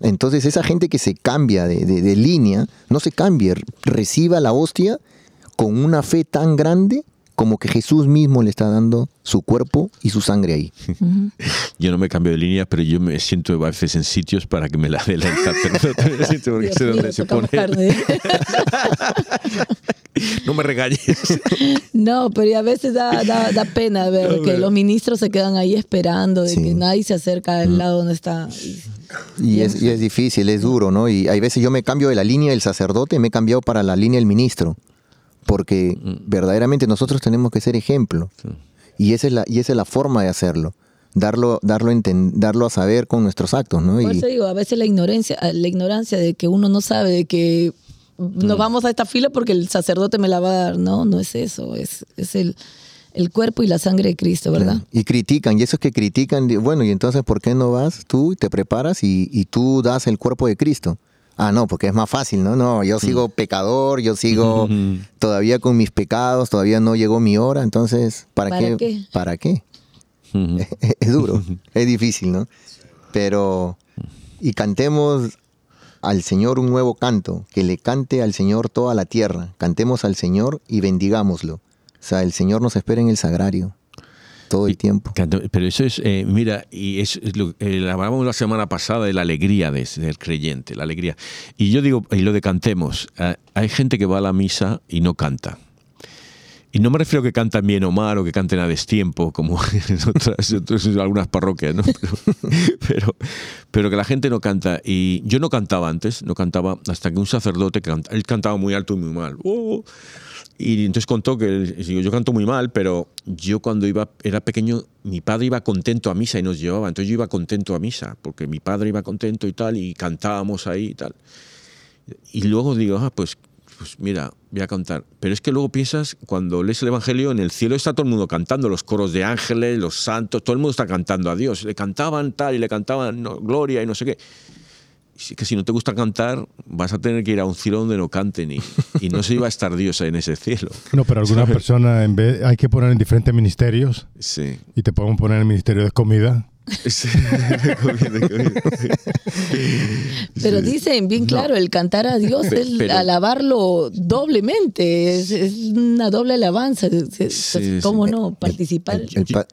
Entonces esa gente que se cambia de, de- de línea, no se cambie, reciba la hostia con una fe tan grande como que Jesús mismo le está dando su cuerpo y su sangre ahí. Yo no me cambio de línea, pero yo me siento a veces en sitios para que me la dé el sacerdote. Me siento porque Dios sé mío, dónde se tocamos pone. carne. [LAUGHS] No me regañes. No, pero a veces da, da, da pena ver No, que los ministros se quedan ahí esperando, de Sí. que nadie se acerca al lado donde está. Y es, y es difícil, es duro, ¿no? Y hay veces yo me cambio de la línea del sacerdote, me he cambiado para la línea del ministro, porque verdaderamente nosotros tenemos que ser ejemplo. Y esa es la, y esa es la forma de hacerlo, darlo, darlo, enten- darlo a saber con nuestros actos, ¿no? Por Y- eso digo, a veces la ignorancia, la ignorancia de que uno no sabe de que nos vamos a esta fila porque el sacerdote me la va a dar. No, no es eso, es, es el, el cuerpo y la sangre de Cristo, ¿verdad? Y critican, y esos que critican, bueno, y entonces, ¿por qué no vas tú y te preparas y, y tú das el cuerpo de Cristo? Ah, no, porque es más fácil, ¿no? No, yo sigo pecador, yo sigo todavía con mis pecados, todavía no llegó mi hora, entonces, ¿para, ¿Para qué? ¿Para qué? [LAUGHS] es duro, es difícil, ¿no? Pero, y cantemos al Señor un nuevo canto, que le cante al Señor toda la tierra, cantemos al Señor y bendigámoslo. O sea, el Señor nos espera en el sagrario todo el tiempo. Pero eso es, eh, mira, y es, es lo, eh, hablábamos la semana pasada de la alegría de ser creyente, la alegría. Y yo digo, y lo de cantemos, eh, hay gente que va a la misa y no canta. Y no me refiero a que cantan bien o mal o que canten a destiempo, como [LAUGHS] en otras, otras- algunas parroquias, ¿no? Pero, [LAUGHS] pero, pero que la gente no canta. Y yo no cantaba antes, no cantaba hasta que un sacerdote, canta, él cantaba muy alto y muy mal. ¡Oh! Y entonces contó que yo canto muy mal, pero yo cuando iba era pequeño, mi padre iba contento a misa y nos llevaba. Entonces yo iba contento a misa, porque mi padre iba contento y tal, y cantábamos ahí y tal. Y luego digo, ah, pues, pues mira, voy a cantar. Pero es que luego piensas, cuando lees el Evangelio, en el cielo está todo el mundo cantando, los coros de ángeles, los santos, todo el mundo está cantando a Dios. Le cantaban tal y le cantaban no, gloria y no sé qué. Y que si no te gusta cantar, vas a tener que ir a un cielo donde no canten y, y no se iba a estar Dios en ese cielo. No, pero alguna persona en vez hay que poner en diferentes ministerios Sí. y te podemos poner en el ministerio de comida. Sí. [LAUGHS] De comida, de comida. Pero dicen bien claro, el cantar a Dios es pero- alabarlo doblemente, es, es una doble alabanza. Es- es- Sí, ¿Cómo sí. no? Participar. El pa-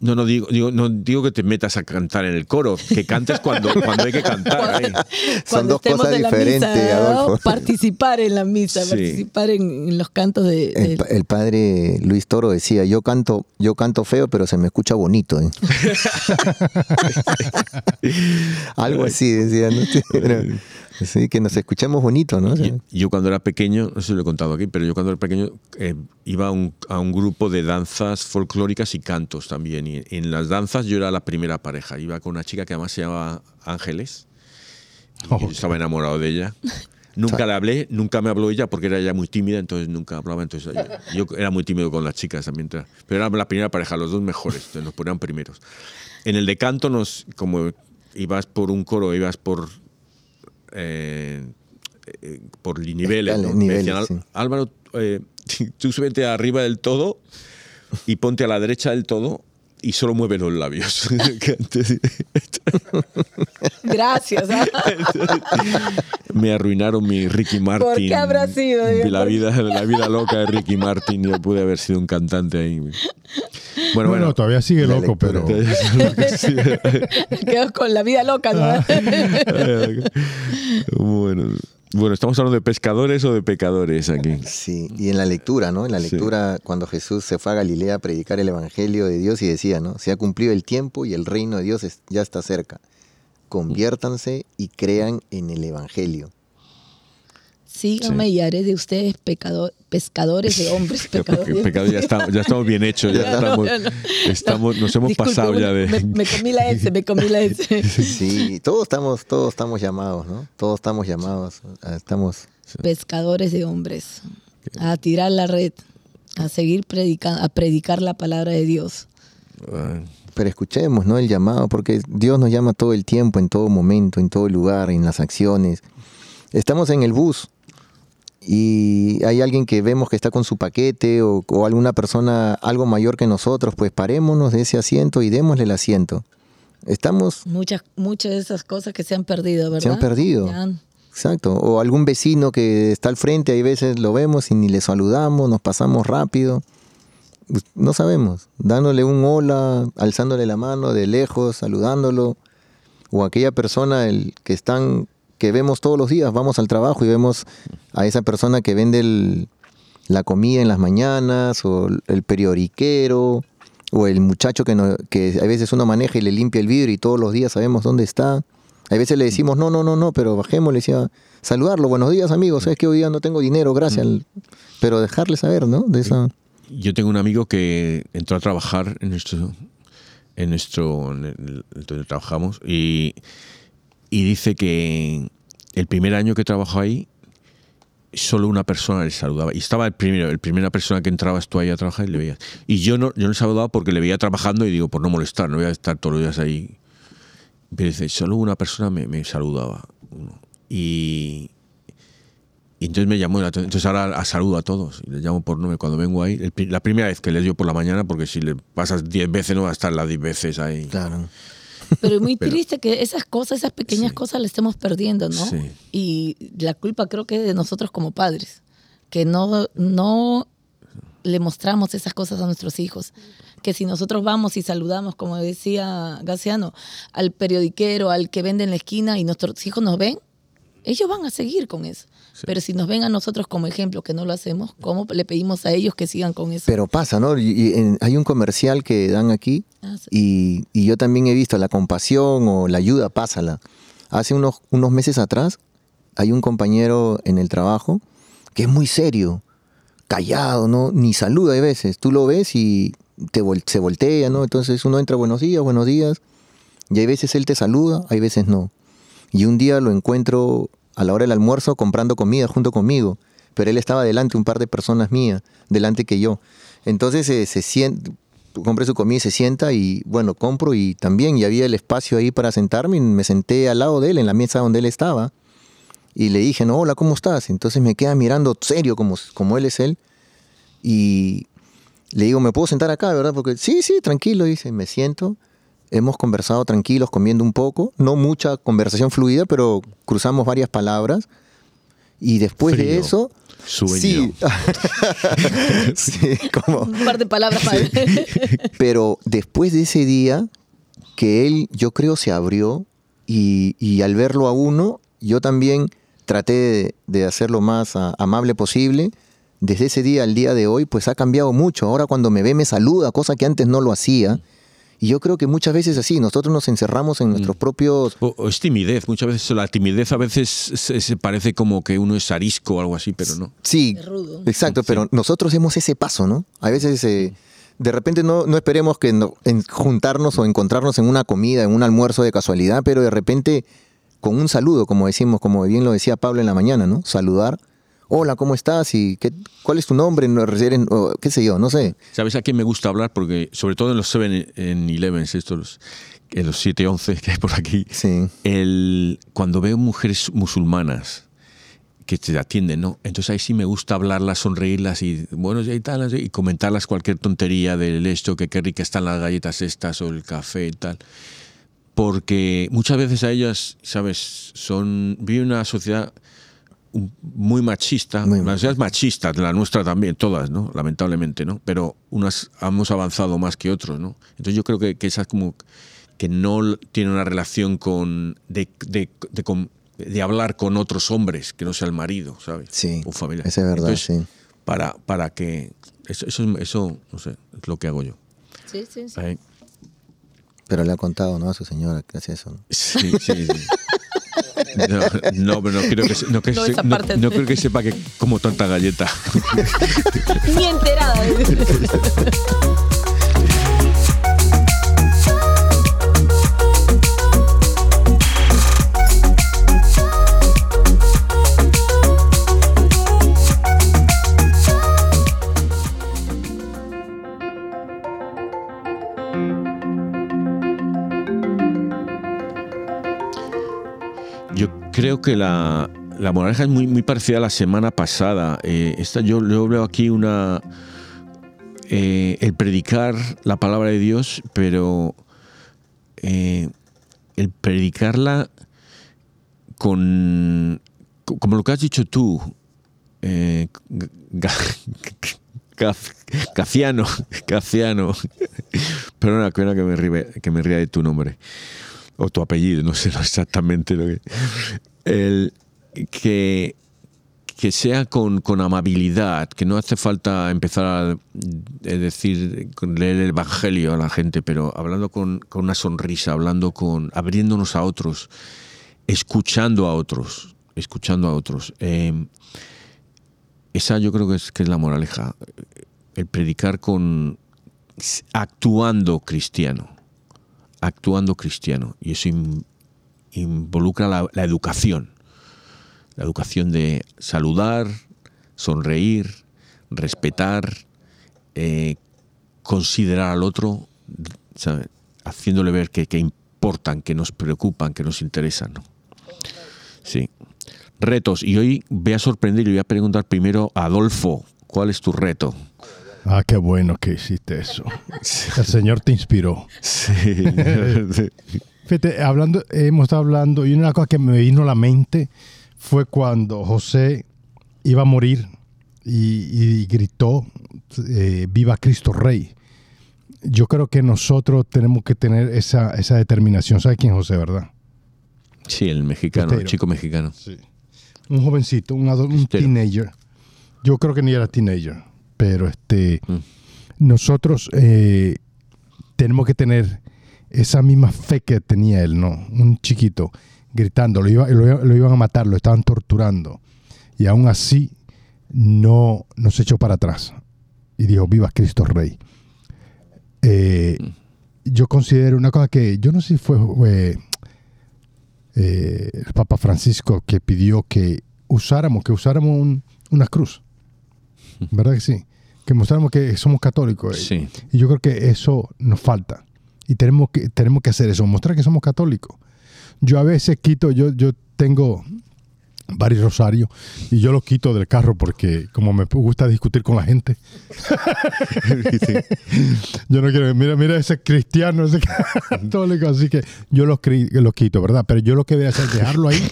No, no digo, digo, no digo que te metas a cantar en el coro, que cantes cuando, [LAUGHS] cuando hay que cantar. ahí. Son Cuando dos estemos cosas diferentes, misa. [LAUGHS] Participar en la misa, Sí. participar en, en los cantos de... El padre Luis Toro decía, yo canto, yo canto feo, pero se me escucha bonito. ¿eh?". [LAUGHS] Algo así decía, ¿no? Sí, que nos escuchemos bonito, ¿no? Yo, yo cuando era pequeño, no sé si lo he contado aquí, pero yo cuando era pequeño eh, iba a un, a un grupo de danzas folclóricas y cantos también. Y en las danzas yo era la primera pareja. Iba con una chica que además se llamaba Ángeles. Oh. yo estaba enamorado de ella. Nunca le hablé, nunca me habló ella porque era ella muy tímida, entonces nunca hablaba. Entonces yo, yo era muy tímido con las chicas también. Pero era la primera pareja, los dos mejores, entonces nos ponían primeros. En el de canto, nos, como ibas por un coro, ibas por eh, eh, por niveles. Niveles, decían, "Al- sí. Álvaro, eh, [LAUGHS] tú súbete arriba del todo y ponte a la derecha del todo y solo mueve los labios. [LAUGHS] Gracias. ¿ah? [LAUGHS] me arruinaron mi Ricky Martin. ¿Por qué habrá sido? La vida, la vida loca de Ricky Martin. Yo pude haber sido un cantante ahí. Bueno, no, bueno. no, todavía sigue loco, pero. [LAUGHS] Quedó con la vida loca, ¿no? bueno, bueno, ¿estamos hablando de pescadores o de pecadores aquí? Sí, y en la lectura, ¿no? En la Sí. lectura, cuando Jesús se fue a Galilea a predicar el Evangelio de Dios y decía, ¿no? Se ha cumplido el tiempo y el reino de Dios es- ya está cerca. Conviértanse y crean en el Evangelio. Síganme y haré de ustedes pecado- pescadores de hombres. [LAUGHS] Que- que- Pecadores. pecado, ya, estamos, ya estamos bien hechos, ya, [LAUGHS] Ya no, estamos, ya no. estamos- nos hemos Disculpe, pasado ya de... Me, me comí la S, me comí la S. [LAUGHS] Sí, todos estamos, todos estamos llamados, ¿no? Todos estamos llamados, a- estamos... Pescadores de hombres. A tirar la red. A seguir predicando, a predicar la palabra de Dios. Pero escuchemos, ¿no? El llamado, porque Dios nos llama todo el tiempo, en todo momento, en todo lugar, en las acciones. Estamos en el bus y hay alguien que vemos que está con su paquete o, o alguna persona algo mayor que nosotros, pues parémonos de ese asiento y démosle el asiento. Estamos, Muchas, muchas de esas cosas que se han perdido, ¿verdad? Se han perdido. Ya exacto, o algún vecino que está al frente, hay veces lo vemos y ni le saludamos, nos pasamos rápido. No sabemos, dándole un hola, alzándole la mano de lejos, saludándolo, o aquella persona el, que están que vemos todos los días, vamos al trabajo y vemos a esa persona que vende el- la comida en las mañanas, o el periodiquero, o el muchacho que, no- que a veces uno maneja y le limpia el vidrio y todos los días sabemos dónde está. A veces le decimos, no, no, no, no, pero bajemos, le decía, saludarlo, buenos días amigos, sabes que hoy día no tengo dinero, gracias. Pero dejarle saber, ¿no? De esa... Yo tengo un amigo que entró a trabajar en nuestro, en nuestro, en el- donde trabajamos y, y dice que el primer año que trabajó ahí solo una persona le saludaba y estaba el primero, el primera persona que entrabas tú ahí a trabajar y le veías. Y yo no, yo no saludaba porque le veía trabajando y digo por no molestar, no voy a estar todos los días ahí. Pero dice solo una persona me, me saludaba y y entonces me llamó. Entonces ahora a saludo a todos. Les llamo por nombre cuando vengo ahí. El la primera vez que les dio por la mañana, porque si le pasas 10 veces no va a estar las 10 veces ahí. Claro. Pero es muy [LAUGHS] Pero- triste que esas cosas, esas pequeñas Sí. cosas las estemos perdiendo, ¿no? Sí. Y la culpa creo que es de nosotros como padres, que no, no le mostramos esas cosas a nuestros hijos. Que si nosotros vamos y saludamos, como decía Gaciano, al periodiquero, al que vende en la esquina y nuestros hijos nos ven, ellos van a seguir con eso. Sí. Pero si nos ven a nosotros como ejemplo que no lo hacemos, ¿cómo le pedimos a ellos que sigan con eso? Pero pasa, ¿no? Y- y en- hay un comercial que dan aquí Ah, sí. y, y yo también he visto la compasión o la ayuda, pásala. Hace unos, unos meses atrás hay un compañero en el trabajo que es muy serio, callado, ¿no? Ni saluda a veces. Tú lo ves y te vol- se voltea, ¿no? Entonces uno entra, buenos días, buenos días. Y hay veces él te saluda, hay veces no. Y un día lo encuentro a la hora del almuerzo comprando comida junto conmigo. Pero él estaba delante, un par de personas mías, delante que yo. Entonces eh, se sienta, compré su comida y se sienta y bueno, compro y también, y había el espacio ahí para sentarme y me senté al lado de él, en la mesa donde él estaba. Y le dije, no, hola, ¿cómo estás? Entonces me queda mirando serio como, como él es él. Y le digo, ¿me puedo sentar acá, verdad? Porque sí, sí, tranquilo, dice, me siento. Hemos conversado tranquilos, comiendo un poco. No mucha conversación fluida, pero cruzamos varias palabras. Y después de eso... Sueño. Sí, [LAUGHS] sí, como... Un par de palabras. [LAUGHS] Pero después de ese día, que él, yo creo, se abrió y, y al verlo a uno, yo también traté de, de hacer lo más amable posible. Desde ese día al día de hoy, pues ha cambiado mucho. Ahora cuando me ve me saluda, cosa que antes no lo hacía. Y yo creo que muchas veces así, nosotros nos encerramos en nuestros propios... O, o es timidez, muchas veces la timidez a veces se, se parece como que uno es arisco o algo así, pero no. Sí, Es rudo. exacto, pero nosotros hemos ese paso, ¿no? A veces eh, de repente no, no esperemos que no- en juntarnos o encontrarnos en una comida, en un almuerzo de casualidad, pero de repente con un saludo, como decimos, como bien lo decía Pablo en la mañana, ¿no? Saludar. Hola, ¿cómo estás? ¿Y qué, cuál es tu nombre? No, eres- o qué sé yo, no sé. ¿Sabes a quién me gusta hablar? Porque sobre todo en los 7 en 11, estos, en los 7 11 que hay por aquí, Sí. el, cuando veo mujeres musulmanas que te atienden, ¿no? Entonces ahí sí me gusta hablarlas, sonreírlas y, bueno, y tal, y comentarlas cualquier tontería del esto, que qué ricas están las galletas estas o el café y tal. Porque muchas veces a ellas, ¿sabes? Son, vive una sociedad muy machista, Muy las sociedad es machista, la nuestra también, todas, ¿no? Lamentablemente, ¿no? Pero unas hemos avanzado más que otros, ¿no? Entonces yo creo que, que esa es como que no tiene una relación con de, de, de, con- de hablar con otros hombres que no sea el marido, ¿sabes? Sí, O familia. eso es verdad, Entonces, sí. Para, para que eso, eso, eso, no sé, es lo que hago yo. Sí, sí, sí. Ahí. Pero le ha contado, ¿no? A su señora que hace eso. ¿no? Sí, sí, sí. No, no, pero no quiero que, se- no, que No, se- esa no- parte- no creo que sepa que como tanta galleta. [LAUGHS] Ni enterada. [LAUGHS] creo que la, la moraleja es muy, muy parecida a la semana pasada. Eh, esta, yo, yo veo aquí una. eh, el predicar la palabra de Dios, pero eh, el predicarla con. co- como lo que has dicho tú, eh, Gafiano, Gafiano. [LAUGHS] Perdona, que me, ríe, que me ría de tu nombre o tu apellido, no sé [LAUGHS] exactamente lo que. El, que, que sea con, con amabilidad, que no hace falta empezar a eh, decir, leer el evangelio a la gente, pero hablando con, con una sonrisa, hablando con. abriéndonos a otros, escuchando a otros, escuchando a otros. Eh, esa yo creo que es, que es la moraleja. El predicar con. actuando cristiano actuando cristiano. Y eso in- involucra la, educación. La educación de saludar, sonreír, respetar, eh, considerar al otro, haciéndole ver que, que importan, que nos preocupan, que nos interesan. Sí. Retos. Y hoy voy a sorprender y voy a preguntar primero a Adolfo, ¿cuál es tu reto? Ah, qué bueno que hiciste eso. El Señor te inspiró. [LAUGHS] Sí. Fíjate, hablando, hemos estado hablando, y una cosa que me vino a la mente fue cuando José iba a morir y, y gritó, eh, viva Cristo Rey. Yo creo que nosotros tenemos que tener esa, esa determinación. ¿Sabes quién es José, verdad? sí, el mexicano, el chico mexicano. Un jovencito, un, un teenager. Yo creo que ni era teenager, pero este, Mm. nosotros eh, tenemos que tener esa misma fe que tenía él, ¿no? Un chiquito gritando, lo, iba- lo, iba- lo iban a matar, lo estaban torturando. Y aún así no, no se echó para atrás. Y dijo, viva Cristo Rey. Eh, yo considero una cosa que, yo no sé si fue eh, eh, el Papa Francisco que pidió que usáramos, que usáramos un- una cruz. [LAUGHS] ¿Verdad que sí? Que mostráramos que somos católicos. Sí. Y yo creo que eso nos falta. Y tenemos que, tenemos que hacer eso, mostrar que somos católicos. Yo a veces quito, yo, yo tengo varios rosarios y yo los quito del carro porque como me gusta discutir con la gente, [LAUGHS] yo no quiero, mira, mira ese cristiano, ese católico, así que yo los, quito, ¿verdad? Pero yo lo que voy a hacer es dejarlo ahí, [LAUGHS]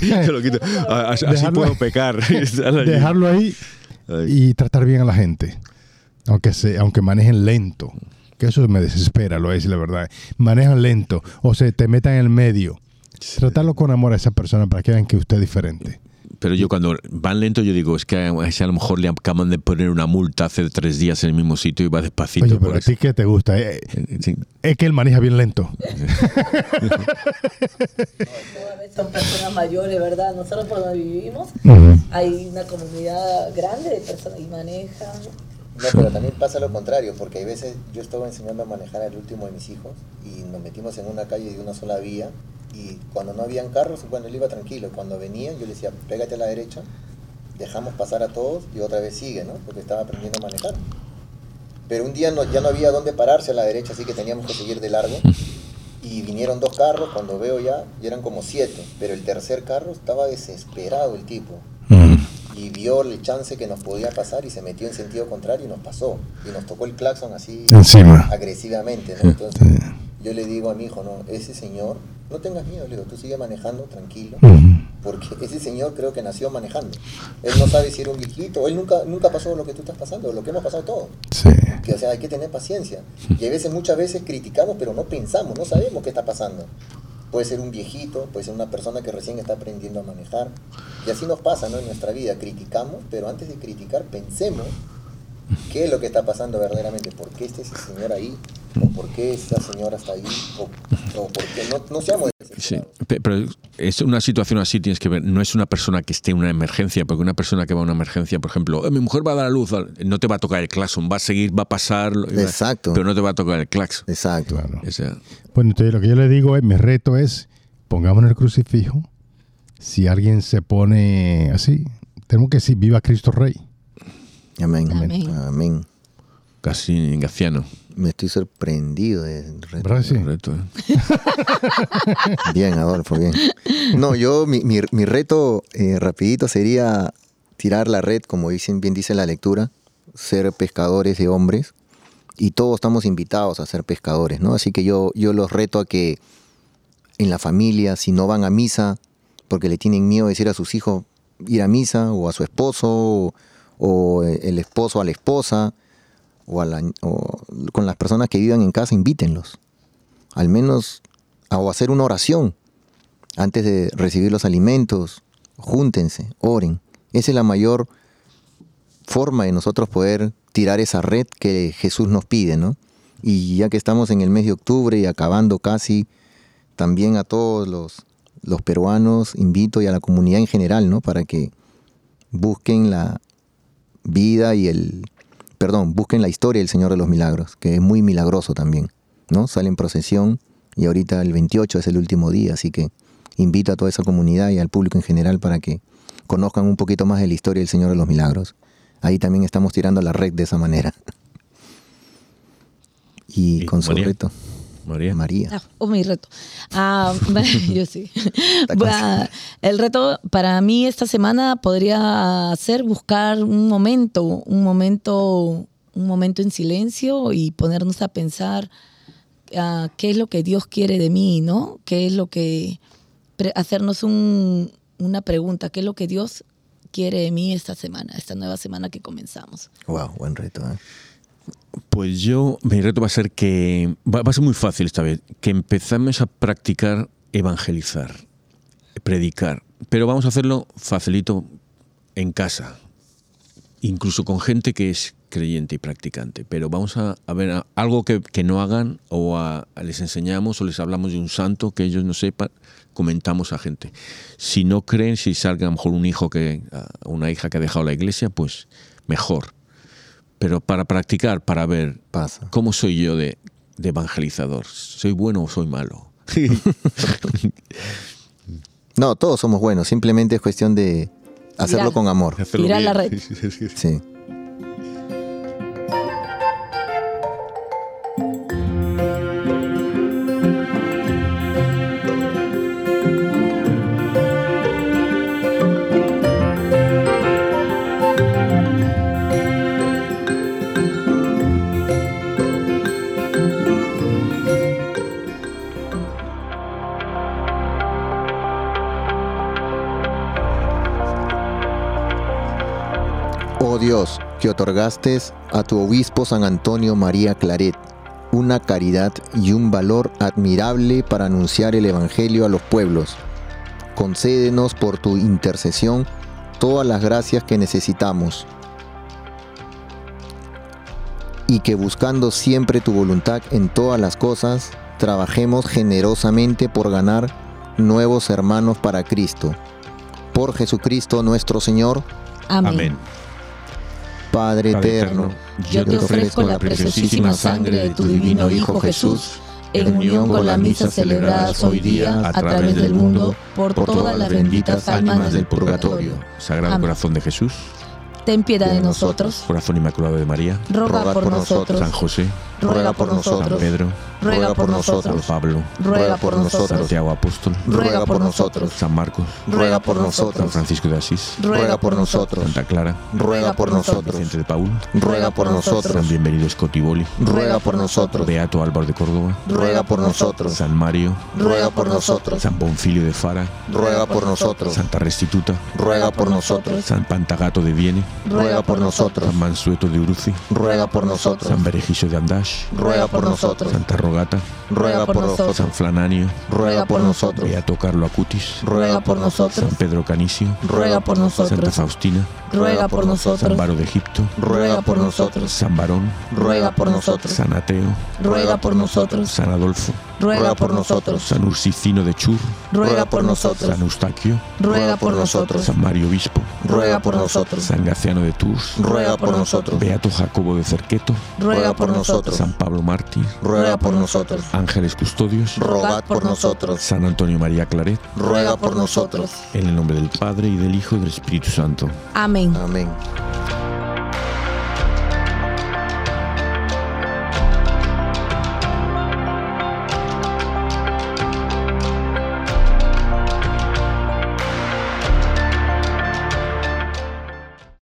Te lo quito. Ah, Así, Dejarlo- puedo pecar. [LAUGHS] Dejarlo ahí. Y tratar bien a la gente, aunque se, aunque manejen lento, que eso me desespera, lo es la verdad. Manejan lento o se te metan en el medio. Tratarlo con amor a esa persona para que vean que usted es diferente. Pero yo cuando van lento, yo digo, es que a lo mejor le acaban de poner una multa hace tres días en el mismo sitio y va despacito. Oye, por pero a ti que te gusta, Eh, Sí. es que él maneja bien lento. [LAUGHS] Son personas mayores, ¿verdad? Nosotros por donde vivimos hay una comunidad grande de personas y manejan. No, pero también pasa lo contrario, porque hay veces yo estaba enseñando a manejar al último de mis hijos y nos metimos en una calle de una sola vía y cuando no habían carros, bueno, él iba tranquilo. Cuando venían, yo le decía, pégate a la derecha, dejamos pasar a todos y otra vez sigue, ¿no? Porque estaba aprendiendo a manejar. Pero un día no, ya no había dónde pararse a la derecha, así que teníamos que seguir de largo. Y vinieron dos carros, cuando veo ya, ya eran como siete. Pero el tercer carro estaba desesperado el tipo y vio el chance que nos podía pasar y se metió en sentido contrario y nos pasó. Y nos tocó el claxon así Encima. agresivamente, ¿no? Entonces yo le digo a mi hijo, no, ese señor, no tengas miedo, le digo, tú sigue manejando tranquilo. Ujú. Porque ese señor creo que nació manejando. Él no sabe si era un viejito, él nunca, nunca pasó lo que tú estás pasando, lo que hemos pasado todos. Sí. Que, o sea, hay que tener paciencia. Y a veces, muchas veces criticamos, pero no pensamos, no sabemos qué está pasando. Puede ser un viejito, puede ser una persona que recién está aprendiendo a manejar. Y así nos pasa, ¿no? En nuestra vida, criticamos, pero antes de criticar, pensemos qué es lo que está pasando verdaderamente. ¿Por qué está ese señor ahí? ¿O por qué esa señora está ahí? ¿O, o por qué no, no seamos Sí, pero es una situación así, tienes que ver, no es una persona que esté en una emergencia, porque una persona que va a una emergencia, por ejemplo, "Eh, mi mujer va a dar a luz, no te va a tocar el claxon, va a seguir, va a pasar, Exacto. pero no te va a tocar el claxon. Exacto. Claro. O sea, Bueno, entonces lo que yo le digo es, mi reto es, pongámonos el crucifijo. Si alguien se pone así, tenemos que decir, viva Cristo Rey. Amén. Amén. Amén. casi gaciano. Me estoy sorprendido del reto. Reto, ¿eh? [LAUGHS] Bien, Adolfo, bien. No, yo, mi, mi- mi reto eh, rapidito sería tirar la red, como dicen, bien dice la lectura, ser pescadores de hombres. Y todos estamos invitados a ser pescadores, ¿no? Así que yo, yo los reto a que en la familia, si no van a misa, porque le tienen miedo de decir a sus hijos ir a misa, o a su esposo, o, o el esposo a la esposa, o, con las personas que vivan en casa, invítenlos. Al menos a- o hacer una oración antes de recibir los alimentos. Júntense, oren. Esa es la mayor forma de nosotros poder tirar esa red que Jesús nos pide, ¿no? Y ya que estamos en el mes de octubre y acabando casi, también a todos los, los peruanos invito y a la comunidad en general, ¿no? Para que busquen la vida y el, perdón, busquen la historia del Señor de los Milagros, que es muy milagroso también, ¿no? Sale en procesión y ahorita el 28 es el último día, así que invito a toda esa comunidad y al público en general para que conozcan un poquito más de la historia del Señor de los Milagros. Ahí también estamos tirando la red de esa manera. [LAUGHS] Y, ¿Y con su reto, María. María. Ah, oh, mi reto. Ah, [LAUGHS] yo sí. El reto para mí esta semana podría ser buscar un momento, un momento, un momento en silencio y ponernos a pensar ah, qué es lo que Dios quiere de mí, ¿no? ¿Qué es lo que pre- hacernos un- una pregunta, qué es lo que Dios quiere de mí esta semana, esta nueva semana que comenzamos. Wow, buen reto. ¿eh? Pues yo, mi reto va a ser que, va, a ser muy fácil esta vez, que empezamos a practicar evangelizar, predicar, pero vamos a hacerlo facilito en casa, incluso con gente que es creyente y practicante, pero vamos a, ver algo que, que no hagan o a- les enseñamos o les hablamos de un santo que ellos no sepan, comentamos a gente. Si no creen, si salga a lo mejor un hijo que, una hija que ha dejado la iglesia, pues mejor. Pero para practicar, para ver Pasa. cómo soy yo de, de evangelizador, ¿soy bueno o soy malo? [LAUGHS] No, todos somos buenos, simplemente es cuestión de hacerlo con amor. Hacerlo Tirar la red. Sí. Que otorgaste a tu obispo San Antonio María Claret una caridad y un valor admirable para anunciar el Evangelio a los pueblos. Concédenos por tu intercesión todas las gracias que necesitamos y que buscando siempre tu voluntad en todas las cosas, trabajemos generosamente por ganar nuevos hermanos para Cristo. Por Jesucristo nuestro Señor, Amén. Amén. Padre eterno, Yo te ofrezco la preciosísima sangre de tu divino Hijo Jesús, en unión con las misas celebradas hoy día a través del mundo, por todas las benditas almas del purgatorio. Sagrado Amén. Corazón de Jesús, Ten piedad de nosotros, Corazón Inmaculado de María, roga por nosotros, San José, ruega por San nosotros. Pedro, Ruega por San nosotros. Pablo, Ruega por nosotros. Santiago Apóstol, Ruega por nosotros. San Marcos, Ruega por San nosotros. Francisco de Asís, Ruega por nosotros. Santa Clara, ruega por nosotros, Vicente de Paul, ruega por nosotros, San Bienvenido Scotiboli, ruega por nosotros, Beato Álvaro de Córdoba, ruega por nosotros, San Mario, ruega por nosotros, San Bonfilio de Fara, ruega por nosotros, Santa Restituta, ruega por nosotros, San Pantagato de Viene, ruega por nosotros, San Mansueto de Uruzi, ruega por nosotros, San Berejicio de Ruega por nosotros, Santa Rogata, ruega por nosotros, San Flananio, ruega por nosotros, Beato Carlo Acutis, Ruega por nosotros. San Pedro Canicio, Ruega por Santa nosotros. Faustina, Ruega por San nosotros. Baro de Egipto, ruega por nosotros, San Barón, Ruega por nosotros. San Ateo, Ruega por nosotros. San Adolfo, Ruega por nosotros. San Ursicino de Chur, Ruega por nosotros. San Eustaquio, Ruega por nosotros. San Mario Obispo, Ruega por nosotros. San Gaciano de Tours, ruega por nosotros, Beato Jacobo de Cerqueto, Ruega por nosotros. San Pablo Mártir, ruega por nosotros, Ángeles Custodios, rogad por nosotros, San Antonio María Claret, ruega por nosotros. en el nombre del Padre y del Hijo y del Espíritu Santo. Amén. Amén.